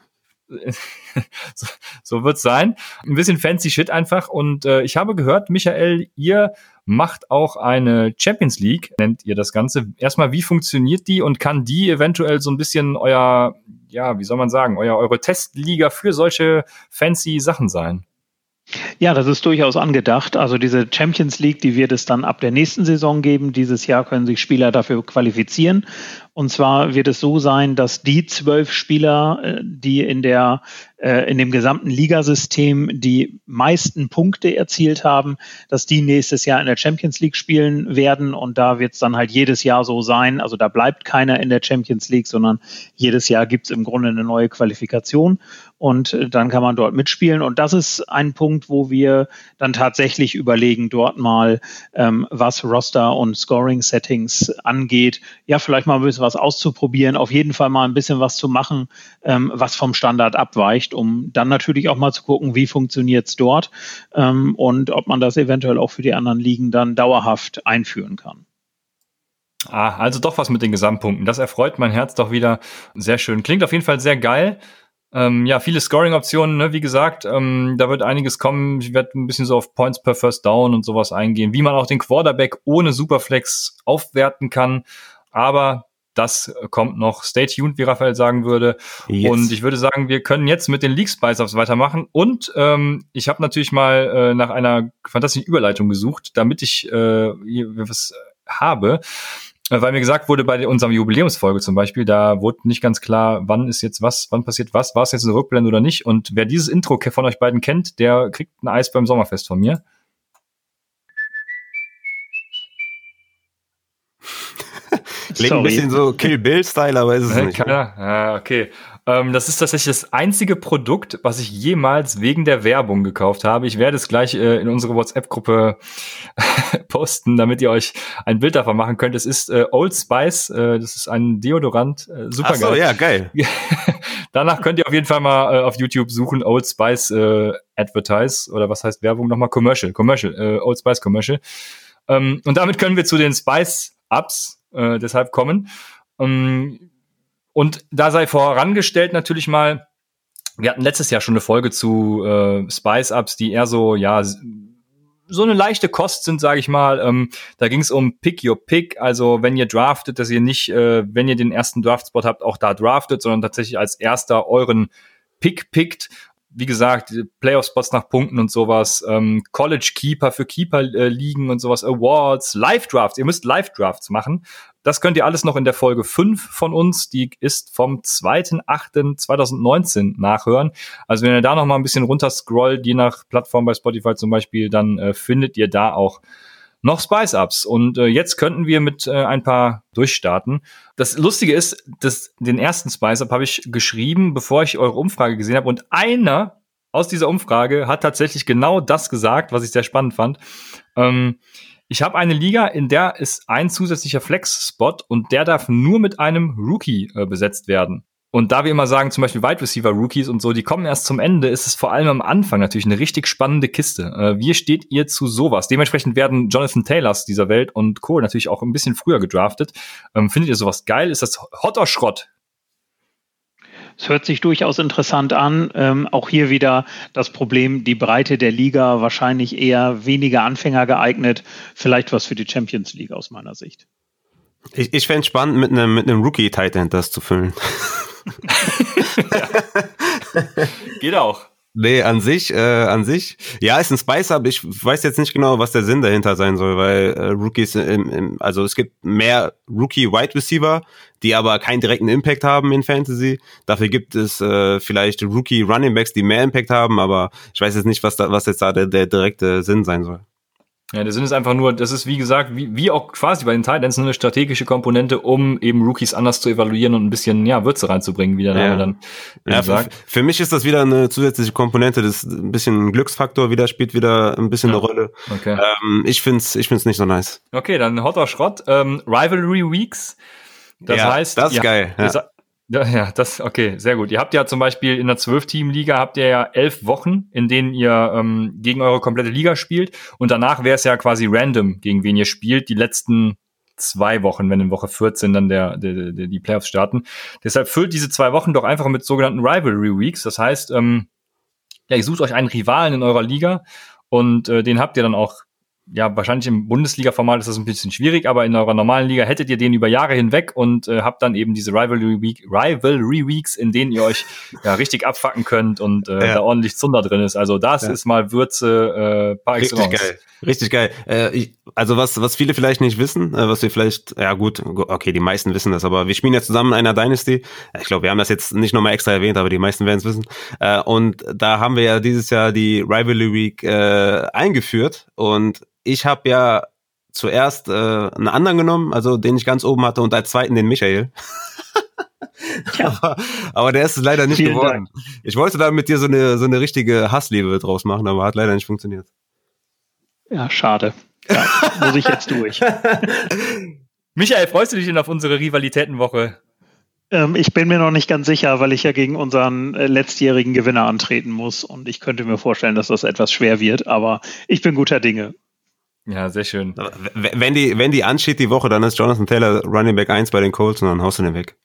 so, so wird's sein. Ein bisschen fancy Shit einfach. Und äh, ich habe gehört, Michael, ihr macht auch eine Champions League, nennt ihr das Ganze. Erstmal, wie funktioniert die und kann die eventuell so ein bisschen euer, ja, wie soll man sagen, euer eure Testliga für solche fancy Sachen sein? Ja, das ist durchaus angedacht. Also diese Champions League, die wird es dann ab der nächsten Saison geben. Dieses Jahr können sich Spieler dafür qualifizieren. Und zwar wird es so sein, dass die zwölf Spieler, äh, die in der äh, in dem gesamten Ligasystem die meisten Punkte erzielt haben, dass die nächstes Jahr in der Champions League spielen werden. Und da wird es dann halt jedes Jahr so sein. Also da bleibt keiner in der Champions League, sondern jedes Jahr gibt es im Grunde eine neue Qualifikation. Und dann kann man dort mitspielen. Und das ist ein Punkt, wo wir dann tatsächlich überlegen, dort mal, ähm, was Roster und Scoring-Settings angeht, ja, vielleicht mal ein bisschen was auszuprobieren, auf jeden Fall mal ein bisschen was zu machen, ähm, was vom Standard abweicht, um dann natürlich auch mal zu gucken, wie funktioniert es dort ähm, und ob man das eventuell auch für die anderen Ligen dann dauerhaft einführen kann. Ah, also doch was mit den Gesamtpunkten. Das erfreut mein Herz doch wieder. Sehr schön. Klingt auf jeden Fall sehr geil. Ähm, ja, viele Scoring-Optionen, ne? wie gesagt, ähm, da wird einiges kommen. Ich werde ein bisschen so auf Points per First Down und sowas eingehen, wie man auch den Quarterback ohne Superflex aufwerten kann. Aber das kommt noch. Stay tuned, wie Raphael sagen würde. Yes. Und ich würde sagen, wir können jetzt mit den League Spice-Ups weitermachen. Und ähm, ich habe natürlich mal äh, nach einer fantastischen Überleitung gesucht, damit ich äh, was habe. Äh, Weil mir gesagt wurde, bei unserem Jubiläumsfolge zum Beispiel, da wurde nicht ganz klar, wann ist jetzt was, wann passiert was, war es jetzt eine Rückblende oder nicht. Und wer dieses Intro von euch beiden kennt, der kriegt ein Eis beim Sommerfest von mir. Klingt ein bisschen so Kill Bill-Style, aber ist es Äh, nicht. Keiner? Ah, okay. Ähm, das ist tatsächlich das einzige Produkt, was ich jemals wegen der Werbung gekauft habe. Ich werde es gleich äh, in unsere WhatsApp-Gruppe posten, damit ihr euch ein Bild davon machen könnt. Es ist äh, Old Spice. Äh, das ist ein Deodorant. Äh, super Ach so, geil. ja, geil. Danach könnt ihr auf jeden Fall mal äh, auf YouTube suchen Old Spice äh, Advertise oder was heißt Werbung nochmal Commercial, Commercial, Old Spice Commercial. Ähm, und damit können wir zu den Spice Ups äh, deshalb kommen. Ähm, und da sei vorangestellt natürlich mal, wir hatten letztes Jahr schon eine Folge zu äh, Spice Ups, die eher so ja so eine leichte Kost sind, sage ich mal. Ähm, da ging es um Pick Your Pick, also wenn ihr draftet, dass ihr nicht, äh, wenn ihr den ersten Draftspot habt, auch da draftet, sondern tatsächlich als erster euren Pick pickt. Wie gesagt, Playoff-Spots nach Punkten und sowas, ähm, College Keeper für Keeper äh, und sowas, Awards, Live-Drafts. Ihr müsst Live-Drafts machen. Das könnt ihr alles noch in der Folge 5 von uns, die ist vom 2.8.2019 nachhören. Also wenn ihr da noch mal ein bisschen runter scrollt, je nach Plattform bei Spotify zum Beispiel, dann äh, findet ihr da auch noch Spice-Ups. Und äh, jetzt könnten wir mit äh, ein paar durchstarten. Das Lustige ist, dass den ersten Spice-Up habe ich geschrieben, bevor ich eure Umfrage gesehen habe. Und einer aus dieser Umfrage hat tatsächlich genau das gesagt, was ich sehr spannend fand. Ähm, ich habe eine Liga, in der ist ein zusätzlicher Flex-Spot und der darf nur mit einem Rookie äh, besetzt werden. Und da wir immer sagen, zum Beispiel Wide Receiver Rookies und so, die kommen erst zum Ende, ist es vor allem am Anfang natürlich eine richtig spannende Kiste. Äh, wie steht ihr zu sowas? Dementsprechend werden Jonathan Taylors dieser Welt und Co. natürlich auch ein bisschen früher gedraftet. Ähm, findet ihr sowas geil? Ist das Hot oder Schrott? Es hört sich durchaus interessant an. Ähm, auch hier wieder das Problem, die Breite der Liga wahrscheinlich eher weniger Anfänger geeignet. Vielleicht was für die Champions League aus meiner Sicht. Ich, ich fände spannend, mit einem mit einem Rookie-Tight End das zu füllen. Geht auch. Nee, an sich, äh, an sich, ja, ist ein Spice aber ich weiß jetzt nicht genau, was der Sinn dahinter sein soll, weil äh, Rookies, im, im, also es gibt mehr Rookie-Wide Receiver, die aber keinen direkten Impact haben in Fantasy. Dafür gibt es äh, vielleicht Rookie-Running Backs, die mehr Impact haben, aber ich weiß jetzt nicht, was da, was jetzt da der, der direkte Sinn sein soll. Ja, der Sinn ist einfach nur, das ist wie gesagt, wie, wie auch quasi bei den Titans eine strategische Komponente, um eben Rookies anders zu evaluieren und ein bisschen ja, Würze reinzubringen, wie der Name ja. dann ja, sagt. Für, für, mich ist das wieder eine zusätzliche Komponente, das ein bisschen Glücksfaktor wieder spielt wieder ein bisschen ja. eine Rolle. Okay. Ähm, ich find's, ich find's nicht so nice. Okay, dann Hotter Schrott. Ähm, Rivalry Weeks. Das ja, heißt, das ist geil. Ja. Ja, ja, das, okay, sehr gut. Ihr habt ja zum Beispiel in der 12-Team-Liga habt ihr ja elf Wochen, in denen ihr ähm, gegen eure komplette Liga spielt und danach wäre es ja quasi random, gegen wen ihr spielt, die letzten zwei Wochen, wenn in Woche 14 dann der, der, der die Playoffs starten. Deshalb füllt diese zwei Wochen doch einfach mit sogenannten Rivalry Weeks. Das heißt, ähm, ja, ihr sucht euch einen Rivalen in eurer Liga und äh, den habt ihr dann auch ja, wahrscheinlich im Bundesliga-Format ist das ein bisschen schwierig, aber in eurer normalen Liga hättet ihr den über Jahre hinweg und äh, habt dann eben diese Rivalry, Week, Rivalry Weeks, in denen ihr euch ja richtig abfacken könnt und äh, ja. da ordentlich Zunder drin ist. Also das ja. ist mal Würze äh, par excellence. Richtig geil. Richtig geil. Äh, ich, also was, was viele vielleicht nicht wissen, äh, was wir vielleicht, ja gut, okay, die meisten wissen das, aber wir spielen ja zusammen in einer Dynasty. Ich glaube, wir haben das jetzt nicht nochmal extra erwähnt, aber die meisten werden es wissen. Äh, und da haben wir ja dieses Jahr die Rivalry Week äh, eingeführt und ich habe ja zuerst äh, einen anderen genommen, also den ich ganz oben hatte, und als zweiten den Michael. Ja. aber, aber der ist es leider nicht Vielen geworden. Dank. Ich wollte da mit dir so eine, so eine richtige Hassliebe draus machen, aber hat leider nicht funktioniert. Ja, schade. Ja, muss ich jetzt durch. Michael, freust du dich denn auf unsere Rivalitätenwoche? Ähm, ich bin mir noch nicht ganz sicher, weil ich ja gegen unseren äh, letztjährigen Gewinner antreten muss und ich könnte mir vorstellen, dass das etwas schwer wird, aber ich bin guter Dinge. Ja, sehr schön. Wenn die, wenn die ansteht die Woche, dann ist Jonathan Taylor Running Back 1 bei den Colts und dann haust du den weg.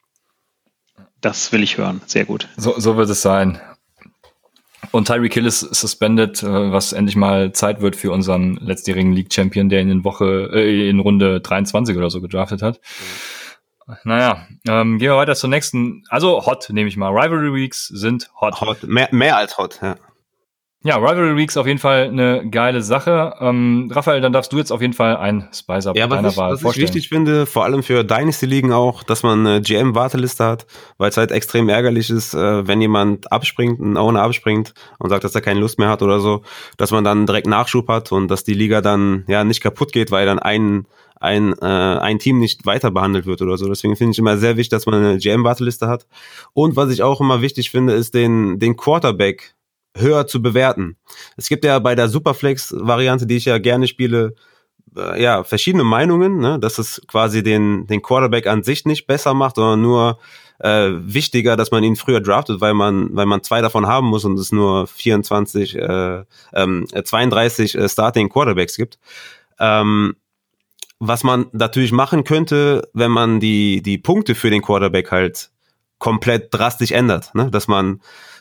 Das will ich hören. Sehr gut. So, so wird es sein. Und Tyreek Hill ist suspended, äh, was endlich mal Zeit wird für unseren letztjährigen League Champion, der ihn in Woche, äh, in Runde 23 oder so gedraftet hat. Mhm. Naja, ähm, gehen wir weiter zur nächsten. Also hot, nehme ich mal. Rivalry Weeks sind hot. Hot, mehr, mehr als hot, ja. Ja, Rivalry Weeks auf jeden Fall eine geile Sache. Ähm, Raphael, dann darfst du jetzt auf jeden Fall ein Spice-Up ja, deiner ich, Wahl was vorstellen. Was ich wichtig finde, vor allem für Dynasty-Ligen auch, dass man eine GM-Warteliste hat, weil es halt extrem ärgerlich ist, äh, wenn jemand abspringt, ein Owner abspringt und sagt, dass er keine Lust mehr hat oder so, dass man dann direkt Nachschub hat und dass die Liga dann ja nicht kaputt geht, weil dann ein ein, äh, ein Team nicht weiter behandelt wird oder so. Deswegen finde ich immer sehr wichtig, dass man eine GM-Warteliste hat. Und was ich auch immer wichtig finde, ist den, den Quarterback höher zu bewerten. Es gibt ja bei der Superflex-Variante, die ich ja gerne spiele, äh, ja, verschiedene Meinungen, ne? dass es quasi den, den Quarterback an sich nicht besser macht, sondern nur äh, wichtiger, dass man ihn früher draftet, weil man, weil man zwei davon haben muss und es nur 24, äh, ähm, 32 äh, Starting Quarterbacks gibt. Ähm, was man natürlich machen könnte, wenn man die, die Punkte für den Quarterback halt komplett drastisch ändert, ne? dass man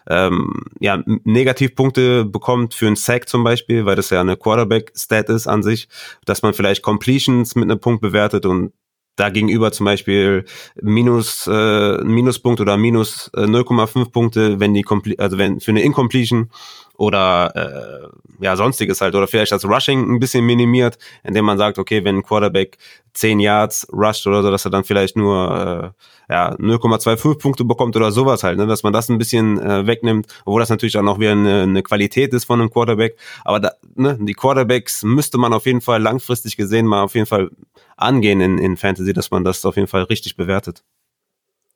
ähm, ja, Negativpunkte bekommt für einen Sack zum Beispiel, weil das ja eine Quarterback-Stat ist an sich, dass man vielleicht Completions mit einem Punkt bewertet und da gegenüber zum Beispiel minus äh, Minuspunkt oder minus äh, 0,5 Punkte, wenn die also wenn für eine Incompletion oder äh, ja sonstiges halt oder vielleicht das Rushing ein bisschen minimiert, indem man sagt, okay, wenn ein Quarterback 10 Yards rusht oder so, dass er dann vielleicht nur äh, ja 0,25 Punkte bekommt oder sowas halt, ne, dass man das ein bisschen äh, wegnimmt, obwohl das natürlich dann auch wieder eine, eine Qualität ist von einem Quarterback, aber da, ne, die Quarterbacks müsste man auf jeden Fall langfristig gesehen mal auf jeden Fall angehen in, in Fantasy, dass man das auf jeden Fall richtig bewertet.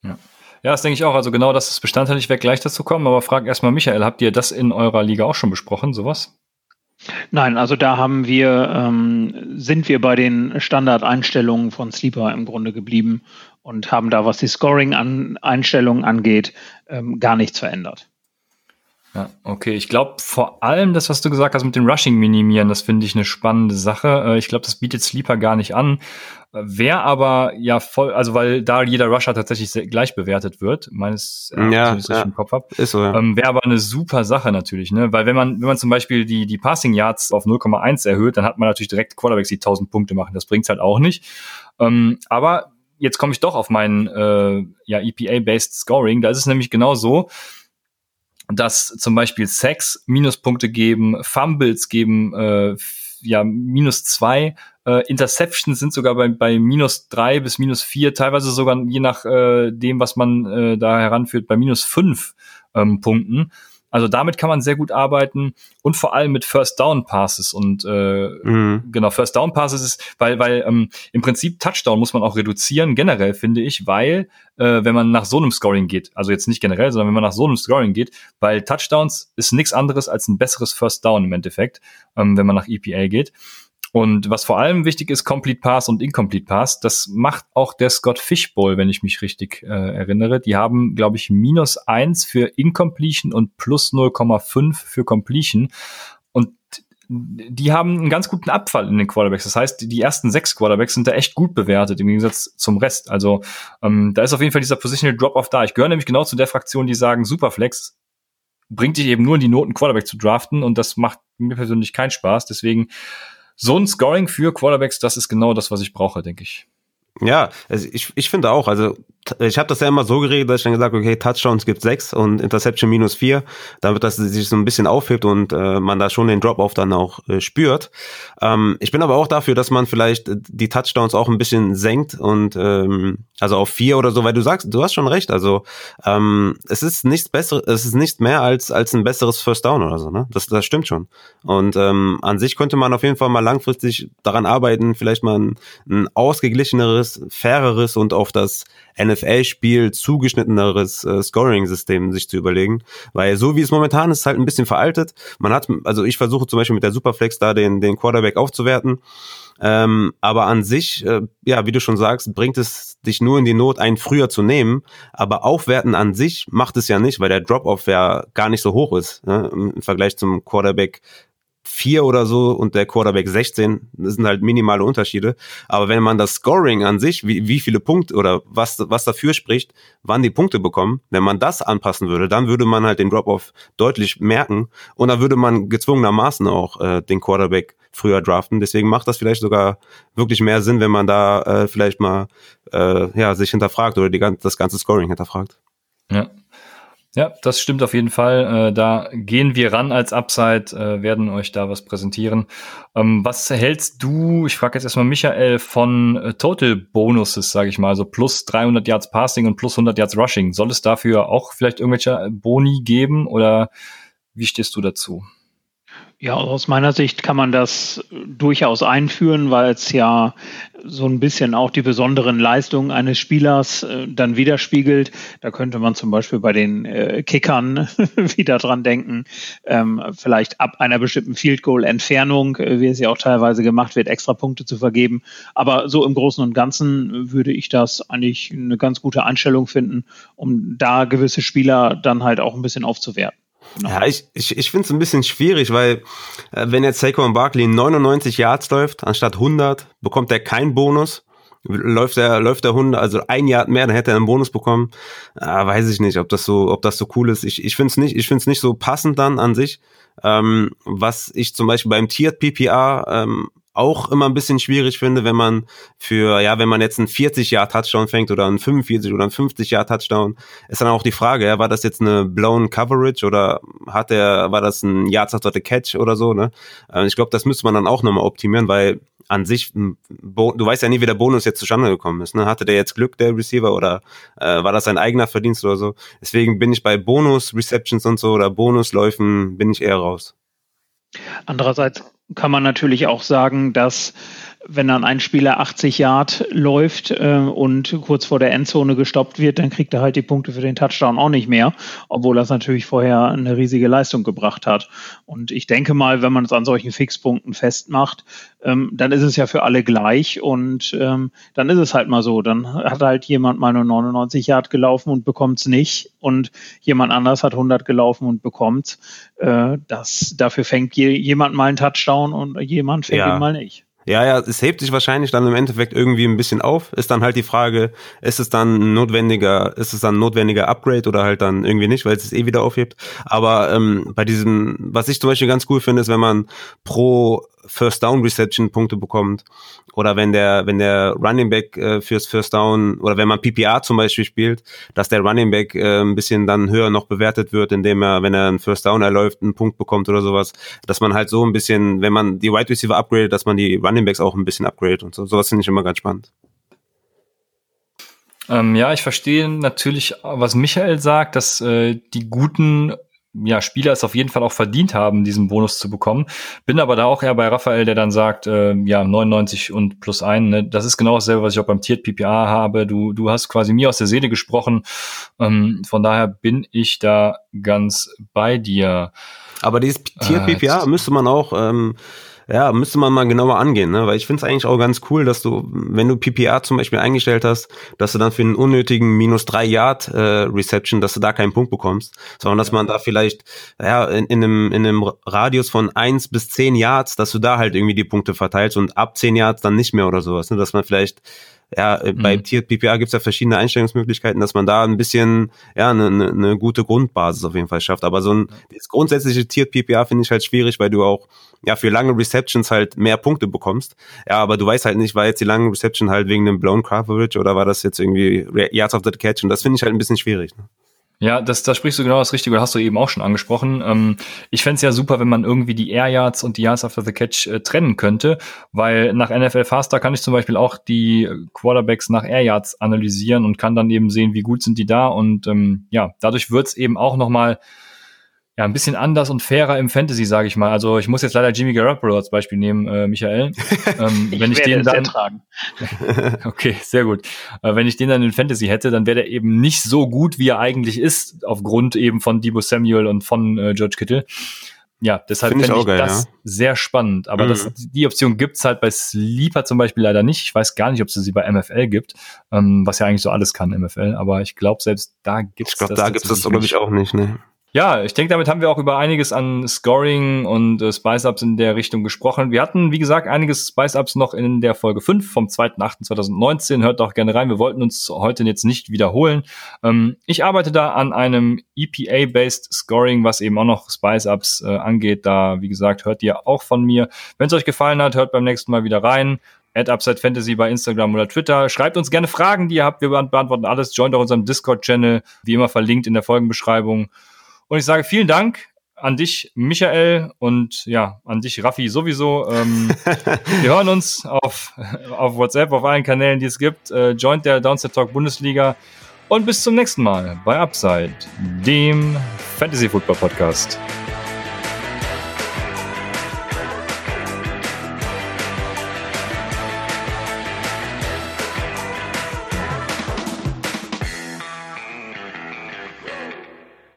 Ja. Ja, das denke ich auch. Also genau das ist Bestandteil. Ich werde gleich dazu kommen, aber frag erstmal Michael, habt ihr das in eurer Liga auch schon besprochen, sowas? Nein, also da haben wir, ähm, sind wir bei den Standardeinstellungen von Sleeper im Grunde geblieben und haben da, was die Scoring-Einstellungen angeht, ähm, gar nichts verändert. Ja, okay. Ich glaube vor allem das, was du gesagt hast mit dem Rushing minimieren, das finde ich eine spannende Sache. Äh, ich glaube, das bietet Sleeper gar nicht an. Wer aber ja voll, also weil da jeder Rusher tatsächlich gleich bewertet wird, meines äh, ja, ich ja. im Kopf hab, ist so, ja. ähm, wäre aber eine super Sache natürlich, ne? Weil wenn man wenn man zum Beispiel die die Passing Yards auf 0,1 erhöht, dann hat man natürlich direkt Quarterbacks, die 1000 Punkte machen. Das bringt's halt auch nicht. Ähm, aber jetzt komme ich doch auf meinen äh, ja EPA-based Scoring. Da ist es nämlich genau so dass zum Beispiel Sex Minuspunkte geben, Fumbles geben, äh, ja, minus zwei, äh, Interceptions sind sogar bei, bei minus drei bis minus vier, teilweise sogar je nach äh, dem, was man äh, da heranführt, bei minus fünf ähm, Punkten. Also damit kann man sehr gut arbeiten und vor allem mit First Down Passes und äh, mhm. genau First Down Passes ist, weil weil ähm, im Prinzip Touchdown muss man auch reduzieren generell finde ich, weil äh, wenn man nach so einem Scoring geht, also jetzt nicht generell, sondern wenn man nach so einem Scoring geht, weil Touchdowns ist nichts anderes als ein besseres First Down im Endeffekt, ähm, wenn man nach EPA geht. Und was vor allem wichtig ist, Complete Pass und Incomplete Pass, das macht auch der Scott Fishbowl, wenn ich mich richtig äh, erinnere. Die haben, glaube ich, minus eins für Incompletion und plus 0,5 für Completion. Und die haben einen ganz guten Abfall in den Quarterbacks. Das heißt, die ersten sechs Quarterbacks sind da echt gut bewertet im Gegensatz zum Rest. Also ähm, da ist auf jeden Fall dieser Positional Drop-off da. Ich gehöre nämlich genau zu der Fraktion, die sagen, Superflex bringt dich eben nur in die Noten, Quarterback zu draften und das macht mir persönlich keinen Spaß. Deswegen so ein Scoring für Quarterbacks, das ist genau das, was ich brauche, denke ich. Ja, also ich, ich finde auch, also ich habe das ja immer so geregelt, dass ich dann gesagt okay, Touchdowns gibt sechs und Interception minus vier, damit das sich so ein bisschen aufhebt und äh, man da schon den Drop-off dann auch äh, spürt. Ähm, ich bin aber auch dafür, dass man vielleicht die Touchdowns auch ein bisschen senkt und ähm, also auf vier oder so, weil du sagst, du hast schon recht, also ähm, es ist nichts besseres, es ist nicht mehr als als ein besseres First Down oder so, ne? Das, das stimmt schon. Und ähm, an sich könnte man auf jeden Fall mal langfristig daran arbeiten, vielleicht mal ein, ein ausgeglicheneres, faireres und auf das NFL-Spiel zugeschnitteneres äh, Scoring-System sich zu überlegen. Weil so wie es momentan ist, halt ein bisschen veraltet. Man hat, also ich versuche zum Beispiel mit der Superflex da den, den Quarterback aufzuwerten. Ähm, aber an sich, äh, ja, wie du schon sagst, bringt es dich nur in die Not, einen früher zu nehmen. Aber aufwerten an sich macht es ja nicht, weil der Drop-off ja gar nicht so hoch ist ne, im Vergleich zum Quarterback vier oder so und der Quarterback 16. Das sind halt minimale Unterschiede. Aber wenn man das Scoring an sich, wie, wie viele Punkte oder was, was dafür spricht, wann die Punkte bekommen, wenn man das anpassen würde, dann würde man halt den Drop-Off deutlich merken und dann würde man gezwungenermaßen auch äh, den Quarterback früher draften. Deswegen macht das vielleicht sogar wirklich mehr Sinn, wenn man da äh, vielleicht mal äh, ja, sich hinterfragt oder die, das ganze Scoring hinterfragt. Ja, ja, das stimmt auf jeden Fall. Äh, da gehen wir ran als Upside, äh, werden euch da was präsentieren. Ähm, was hältst du, ich frage jetzt erstmal Michael, von äh, Total Bonuses, sage ich mal, also plus 300 Yards Passing und plus 100 Yards Rushing. Soll es dafür auch vielleicht irgendwelche Boni geben oder wie stehst du dazu? Ja, aus meiner Sicht kann man das durchaus einführen, weil es ja so ein bisschen auch die besonderen Leistungen eines Spielers äh, dann widerspiegelt. Da könnte man zum Beispiel bei den äh, Kickern wieder dran denken, ähm, vielleicht ab einer bestimmten Field Goal Entfernung, äh, wie es ja auch teilweise gemacht wird, extra Punkte zu vergeben. Aber so im Großen und Ganzen würde ich das eigentlich eine ganz gute Einstellung finden, um da gewisse Spieler dann halt auch ein bisschen aufzuwerten. Ja, ich, ich, ich finde es ein bisschen schwierig, weil äh, wenn jetzt Saquon Barkley 99 Yards läuft, anstatt 100, bekommt er keinen Bonus. Läuft er, läuft er 100, also ein Yard mehr, dann hätte er einen Bonus bekommen. Äh, weiß ich nicht, ob das so, ob das so cool ist. Ich, ich finde es nicht, ich finde es nicht so passend dann an sich. Ähm, was ich zum Beispiel beim Tiered PPR ähm, auch immer ein bisschen schwierig finde, wenn man für, ja, wenn man jetzt einen 40-Jahr-Touchdown fängt oder einen 45 oder einen 50-Jahr-Touchdown, ist dann auch die Frage, ja, war das jetzt eine blown Coverage oder hat der, war das ein Yards after the Catch oder so, ne? Äh, ich glaube, das müsste man dann auch nochmal optimieren, weil an sich, du weißt ja nie, wie der Bonus jetzt zustande gekommen ist. Ne? Hatte der jetzt Glück, der Receiver, oder äh, war das sein eigener Verdienst oder so? Deswegen bin ich bei Bonus-Receptions und so oder Bonusläufen bin ich eher raus. Andererseits kann man natürlich auch sagen, dass wenn dann ein Spieler 80 Yard läuft äh, und kurz vor der Endzone gestoppt wird, dann kriegt er halt die Punkte für den Touchdown auch nicht mehr, obwohl er es natürlich vorher eine riesige Leistung gebracht hat. Und ich denke mal, wenn man es an solchen Fixpunkten festmacht, ähm, dann ist es ja für alle gleich und ähm, dann ist es halt mal so. Dann hat halt jemand mal nur 99 Yard gelaufen und bekommt es nicht und jemand anders hat 100 gelaufen und bekommt äh, das. Dafür fängt je, jemand mal einen Touchdown und jemand fängt ja. ihn mal nicht. Ja, ja, es hebt sich wahrscheinlich dann im Endeffekt irgendwie ein bisschen auf. Ist dann halt die Frage, ist es dann ein notwendiger, ist es dann ein notwendiger Upgrade oder halt dann irgendwie nicht, weil es es eh wieder aufhebt. Aber ähm, bei diesem, was ich zum Beispiel ganz cool finde, ist, wenn man pro First Down Reception Punkte bekommt oder wenn der wenn der Running Back äh, fürs First Down oder wenn man PPR zum Beispiel spielt, dass der Running Back äh, ein bisschen dann höher noch bewertet wird, indem er wenn er einen First Down erläuft einen Punkt bekommt oder sowas, dass man halt so ein bisschen, wenn man die Wide Receiver upgradet, dass man die Running Backs auch ein bisschen upgradet und so. Sowas finde ich immer ganz spannend. Ähm, ja, ich verstehe natürlich, was Michael sagt, dass äh, die guten ja, Spieler es auf jeden Fall auch verdient haben, diesen Bonus zu bekommen. Bin aber da auch eher bei Raphael, der dann sagt, äh, ja, 99 und plus ein. Ne? Das ist genau dasselbe, was ich auch beim Tiered PPA habe. Du, du hast quasi mir aus der Seele gesprochen. Ähm, von daher bin ich da ganz bei dir. Aber dieses Tiered PPA äh, müsste man auch ähm, ja, müsste man mal genauer angehen, ne? Weil ich finde es eigentlich auch ganz cool, dass du, wenn du PPA zum Beispiel eingestellt hast, dass du dann für einen unnötigen minus drei Yard äh, Reception, dass du da keinen Punkt bekommst, sondern dass man da vielleicht ja in, in, einem, in einem Radius von eins bis zehn Yards, dass du da halt irgendwie die Punkte verteilst und ab zehn Yards dann nicht mehr oder sowas, ne? Dass man vielleicht ja, äh, mhm. bei Tiered PPA gibt es ja verschiedene Einstellungsmöglichkeiten, dass man da ein bisschen, ja, eine, eine, ne gute Grundbasis auf jeden Fall schafft. Aber so ein das grundsätzliche Tiered PPA finde ich halt schwierig, weil du auch ja für lange Receptions halt mehr Punkte bekommst. Ja, aber du weißt halt nicht, war jetzt die lange Reception halt wegen dem blown Coverage oder war das jetzt irgendwie Yards of the Catch? Und das finde ich halt ein bisschen schwierig. Ne? Ja, das, da sprichst du genau das Richtige, hast du eben auch schon angesprochen. Ähm, ich fände ja super, wenn man irgendwie die Air Yards und die Yards after the Catch äh, trennen könnte, weil nach NFL Faster kann ich zum Beispiel auch die Quarterbacks nach Air Yards analysieren und kann dann eben sehen, wie gut sind die da und ähm, ja, dadurch wird's eben auch nochmal ja, ein bisschen anders und fairer im Fantasy, sage ich mal. Also ich muss jetzt leider Jimmy Garoppolo als Beispiel nehmen, äh, Michael. Ähm, ich wenn ich den dann tragen. okay, sehr gut. Äh, wenn ich den dann in Fantasy hätte, dann wäre der eben nicht so gut, wie er eigentlich ist, aufgrund eben von Debo Samuel und von äh, George Kittle. Ja, deshalb finde ich, ich geil, das ja. sehr spannend. Aber mhm. das, die Option gibt's halt bei Sleeper zum Beispiel leider nicht. Ich weiß gar nicht, ob es sie bei MFL gibt, ähm, was ja eigentlich so alles kann, MFL. Aber ich glaube, selbst da gibt's ich glaub, das. Ich glaube, da gibt's das, glaube ich, auch nicht. Ne? Ja, ich denke, damit haben wir auch über einiges an Scoring und äh, Spice-Ups in der Richtung gesprochen. Wir hatten, wie gesagt, einiges Spice-Ups noch in der Folge 5 vom 2.8.2019. Hört doch gerne rein. Wir wollten uns heute jetzt nicht wiederholen. Ähm, ich arbeite da an einem EPA-based Scoring, was eben auch noch Spice-Ups äh, angeht. Da, wie gesagt, hört ihr auch von mir. Wenn es euch gefallen hat, hört beim nächsten Mal wieder rein. At Upside Fantasy bei Instagram oder Twitter. Schreibt uns gerne Fragen, die ihr habt. Wir beantworten alles. Joint auch unserem Discord-Channel, wie immer verlinkt in der Folgenbeschreibung. Und ich sage vielen Dank an dich, Michael, und ja, an dich, Raffi, sowieso. Ähm, wir hören uns auf, auf WhatsApp, auf allen Kanälen, die es gibt. Äh, joint der Downset Talk Bundesliga. Und bis zum nächsten Mal bei Upside, dem Fantasy Football Podcast.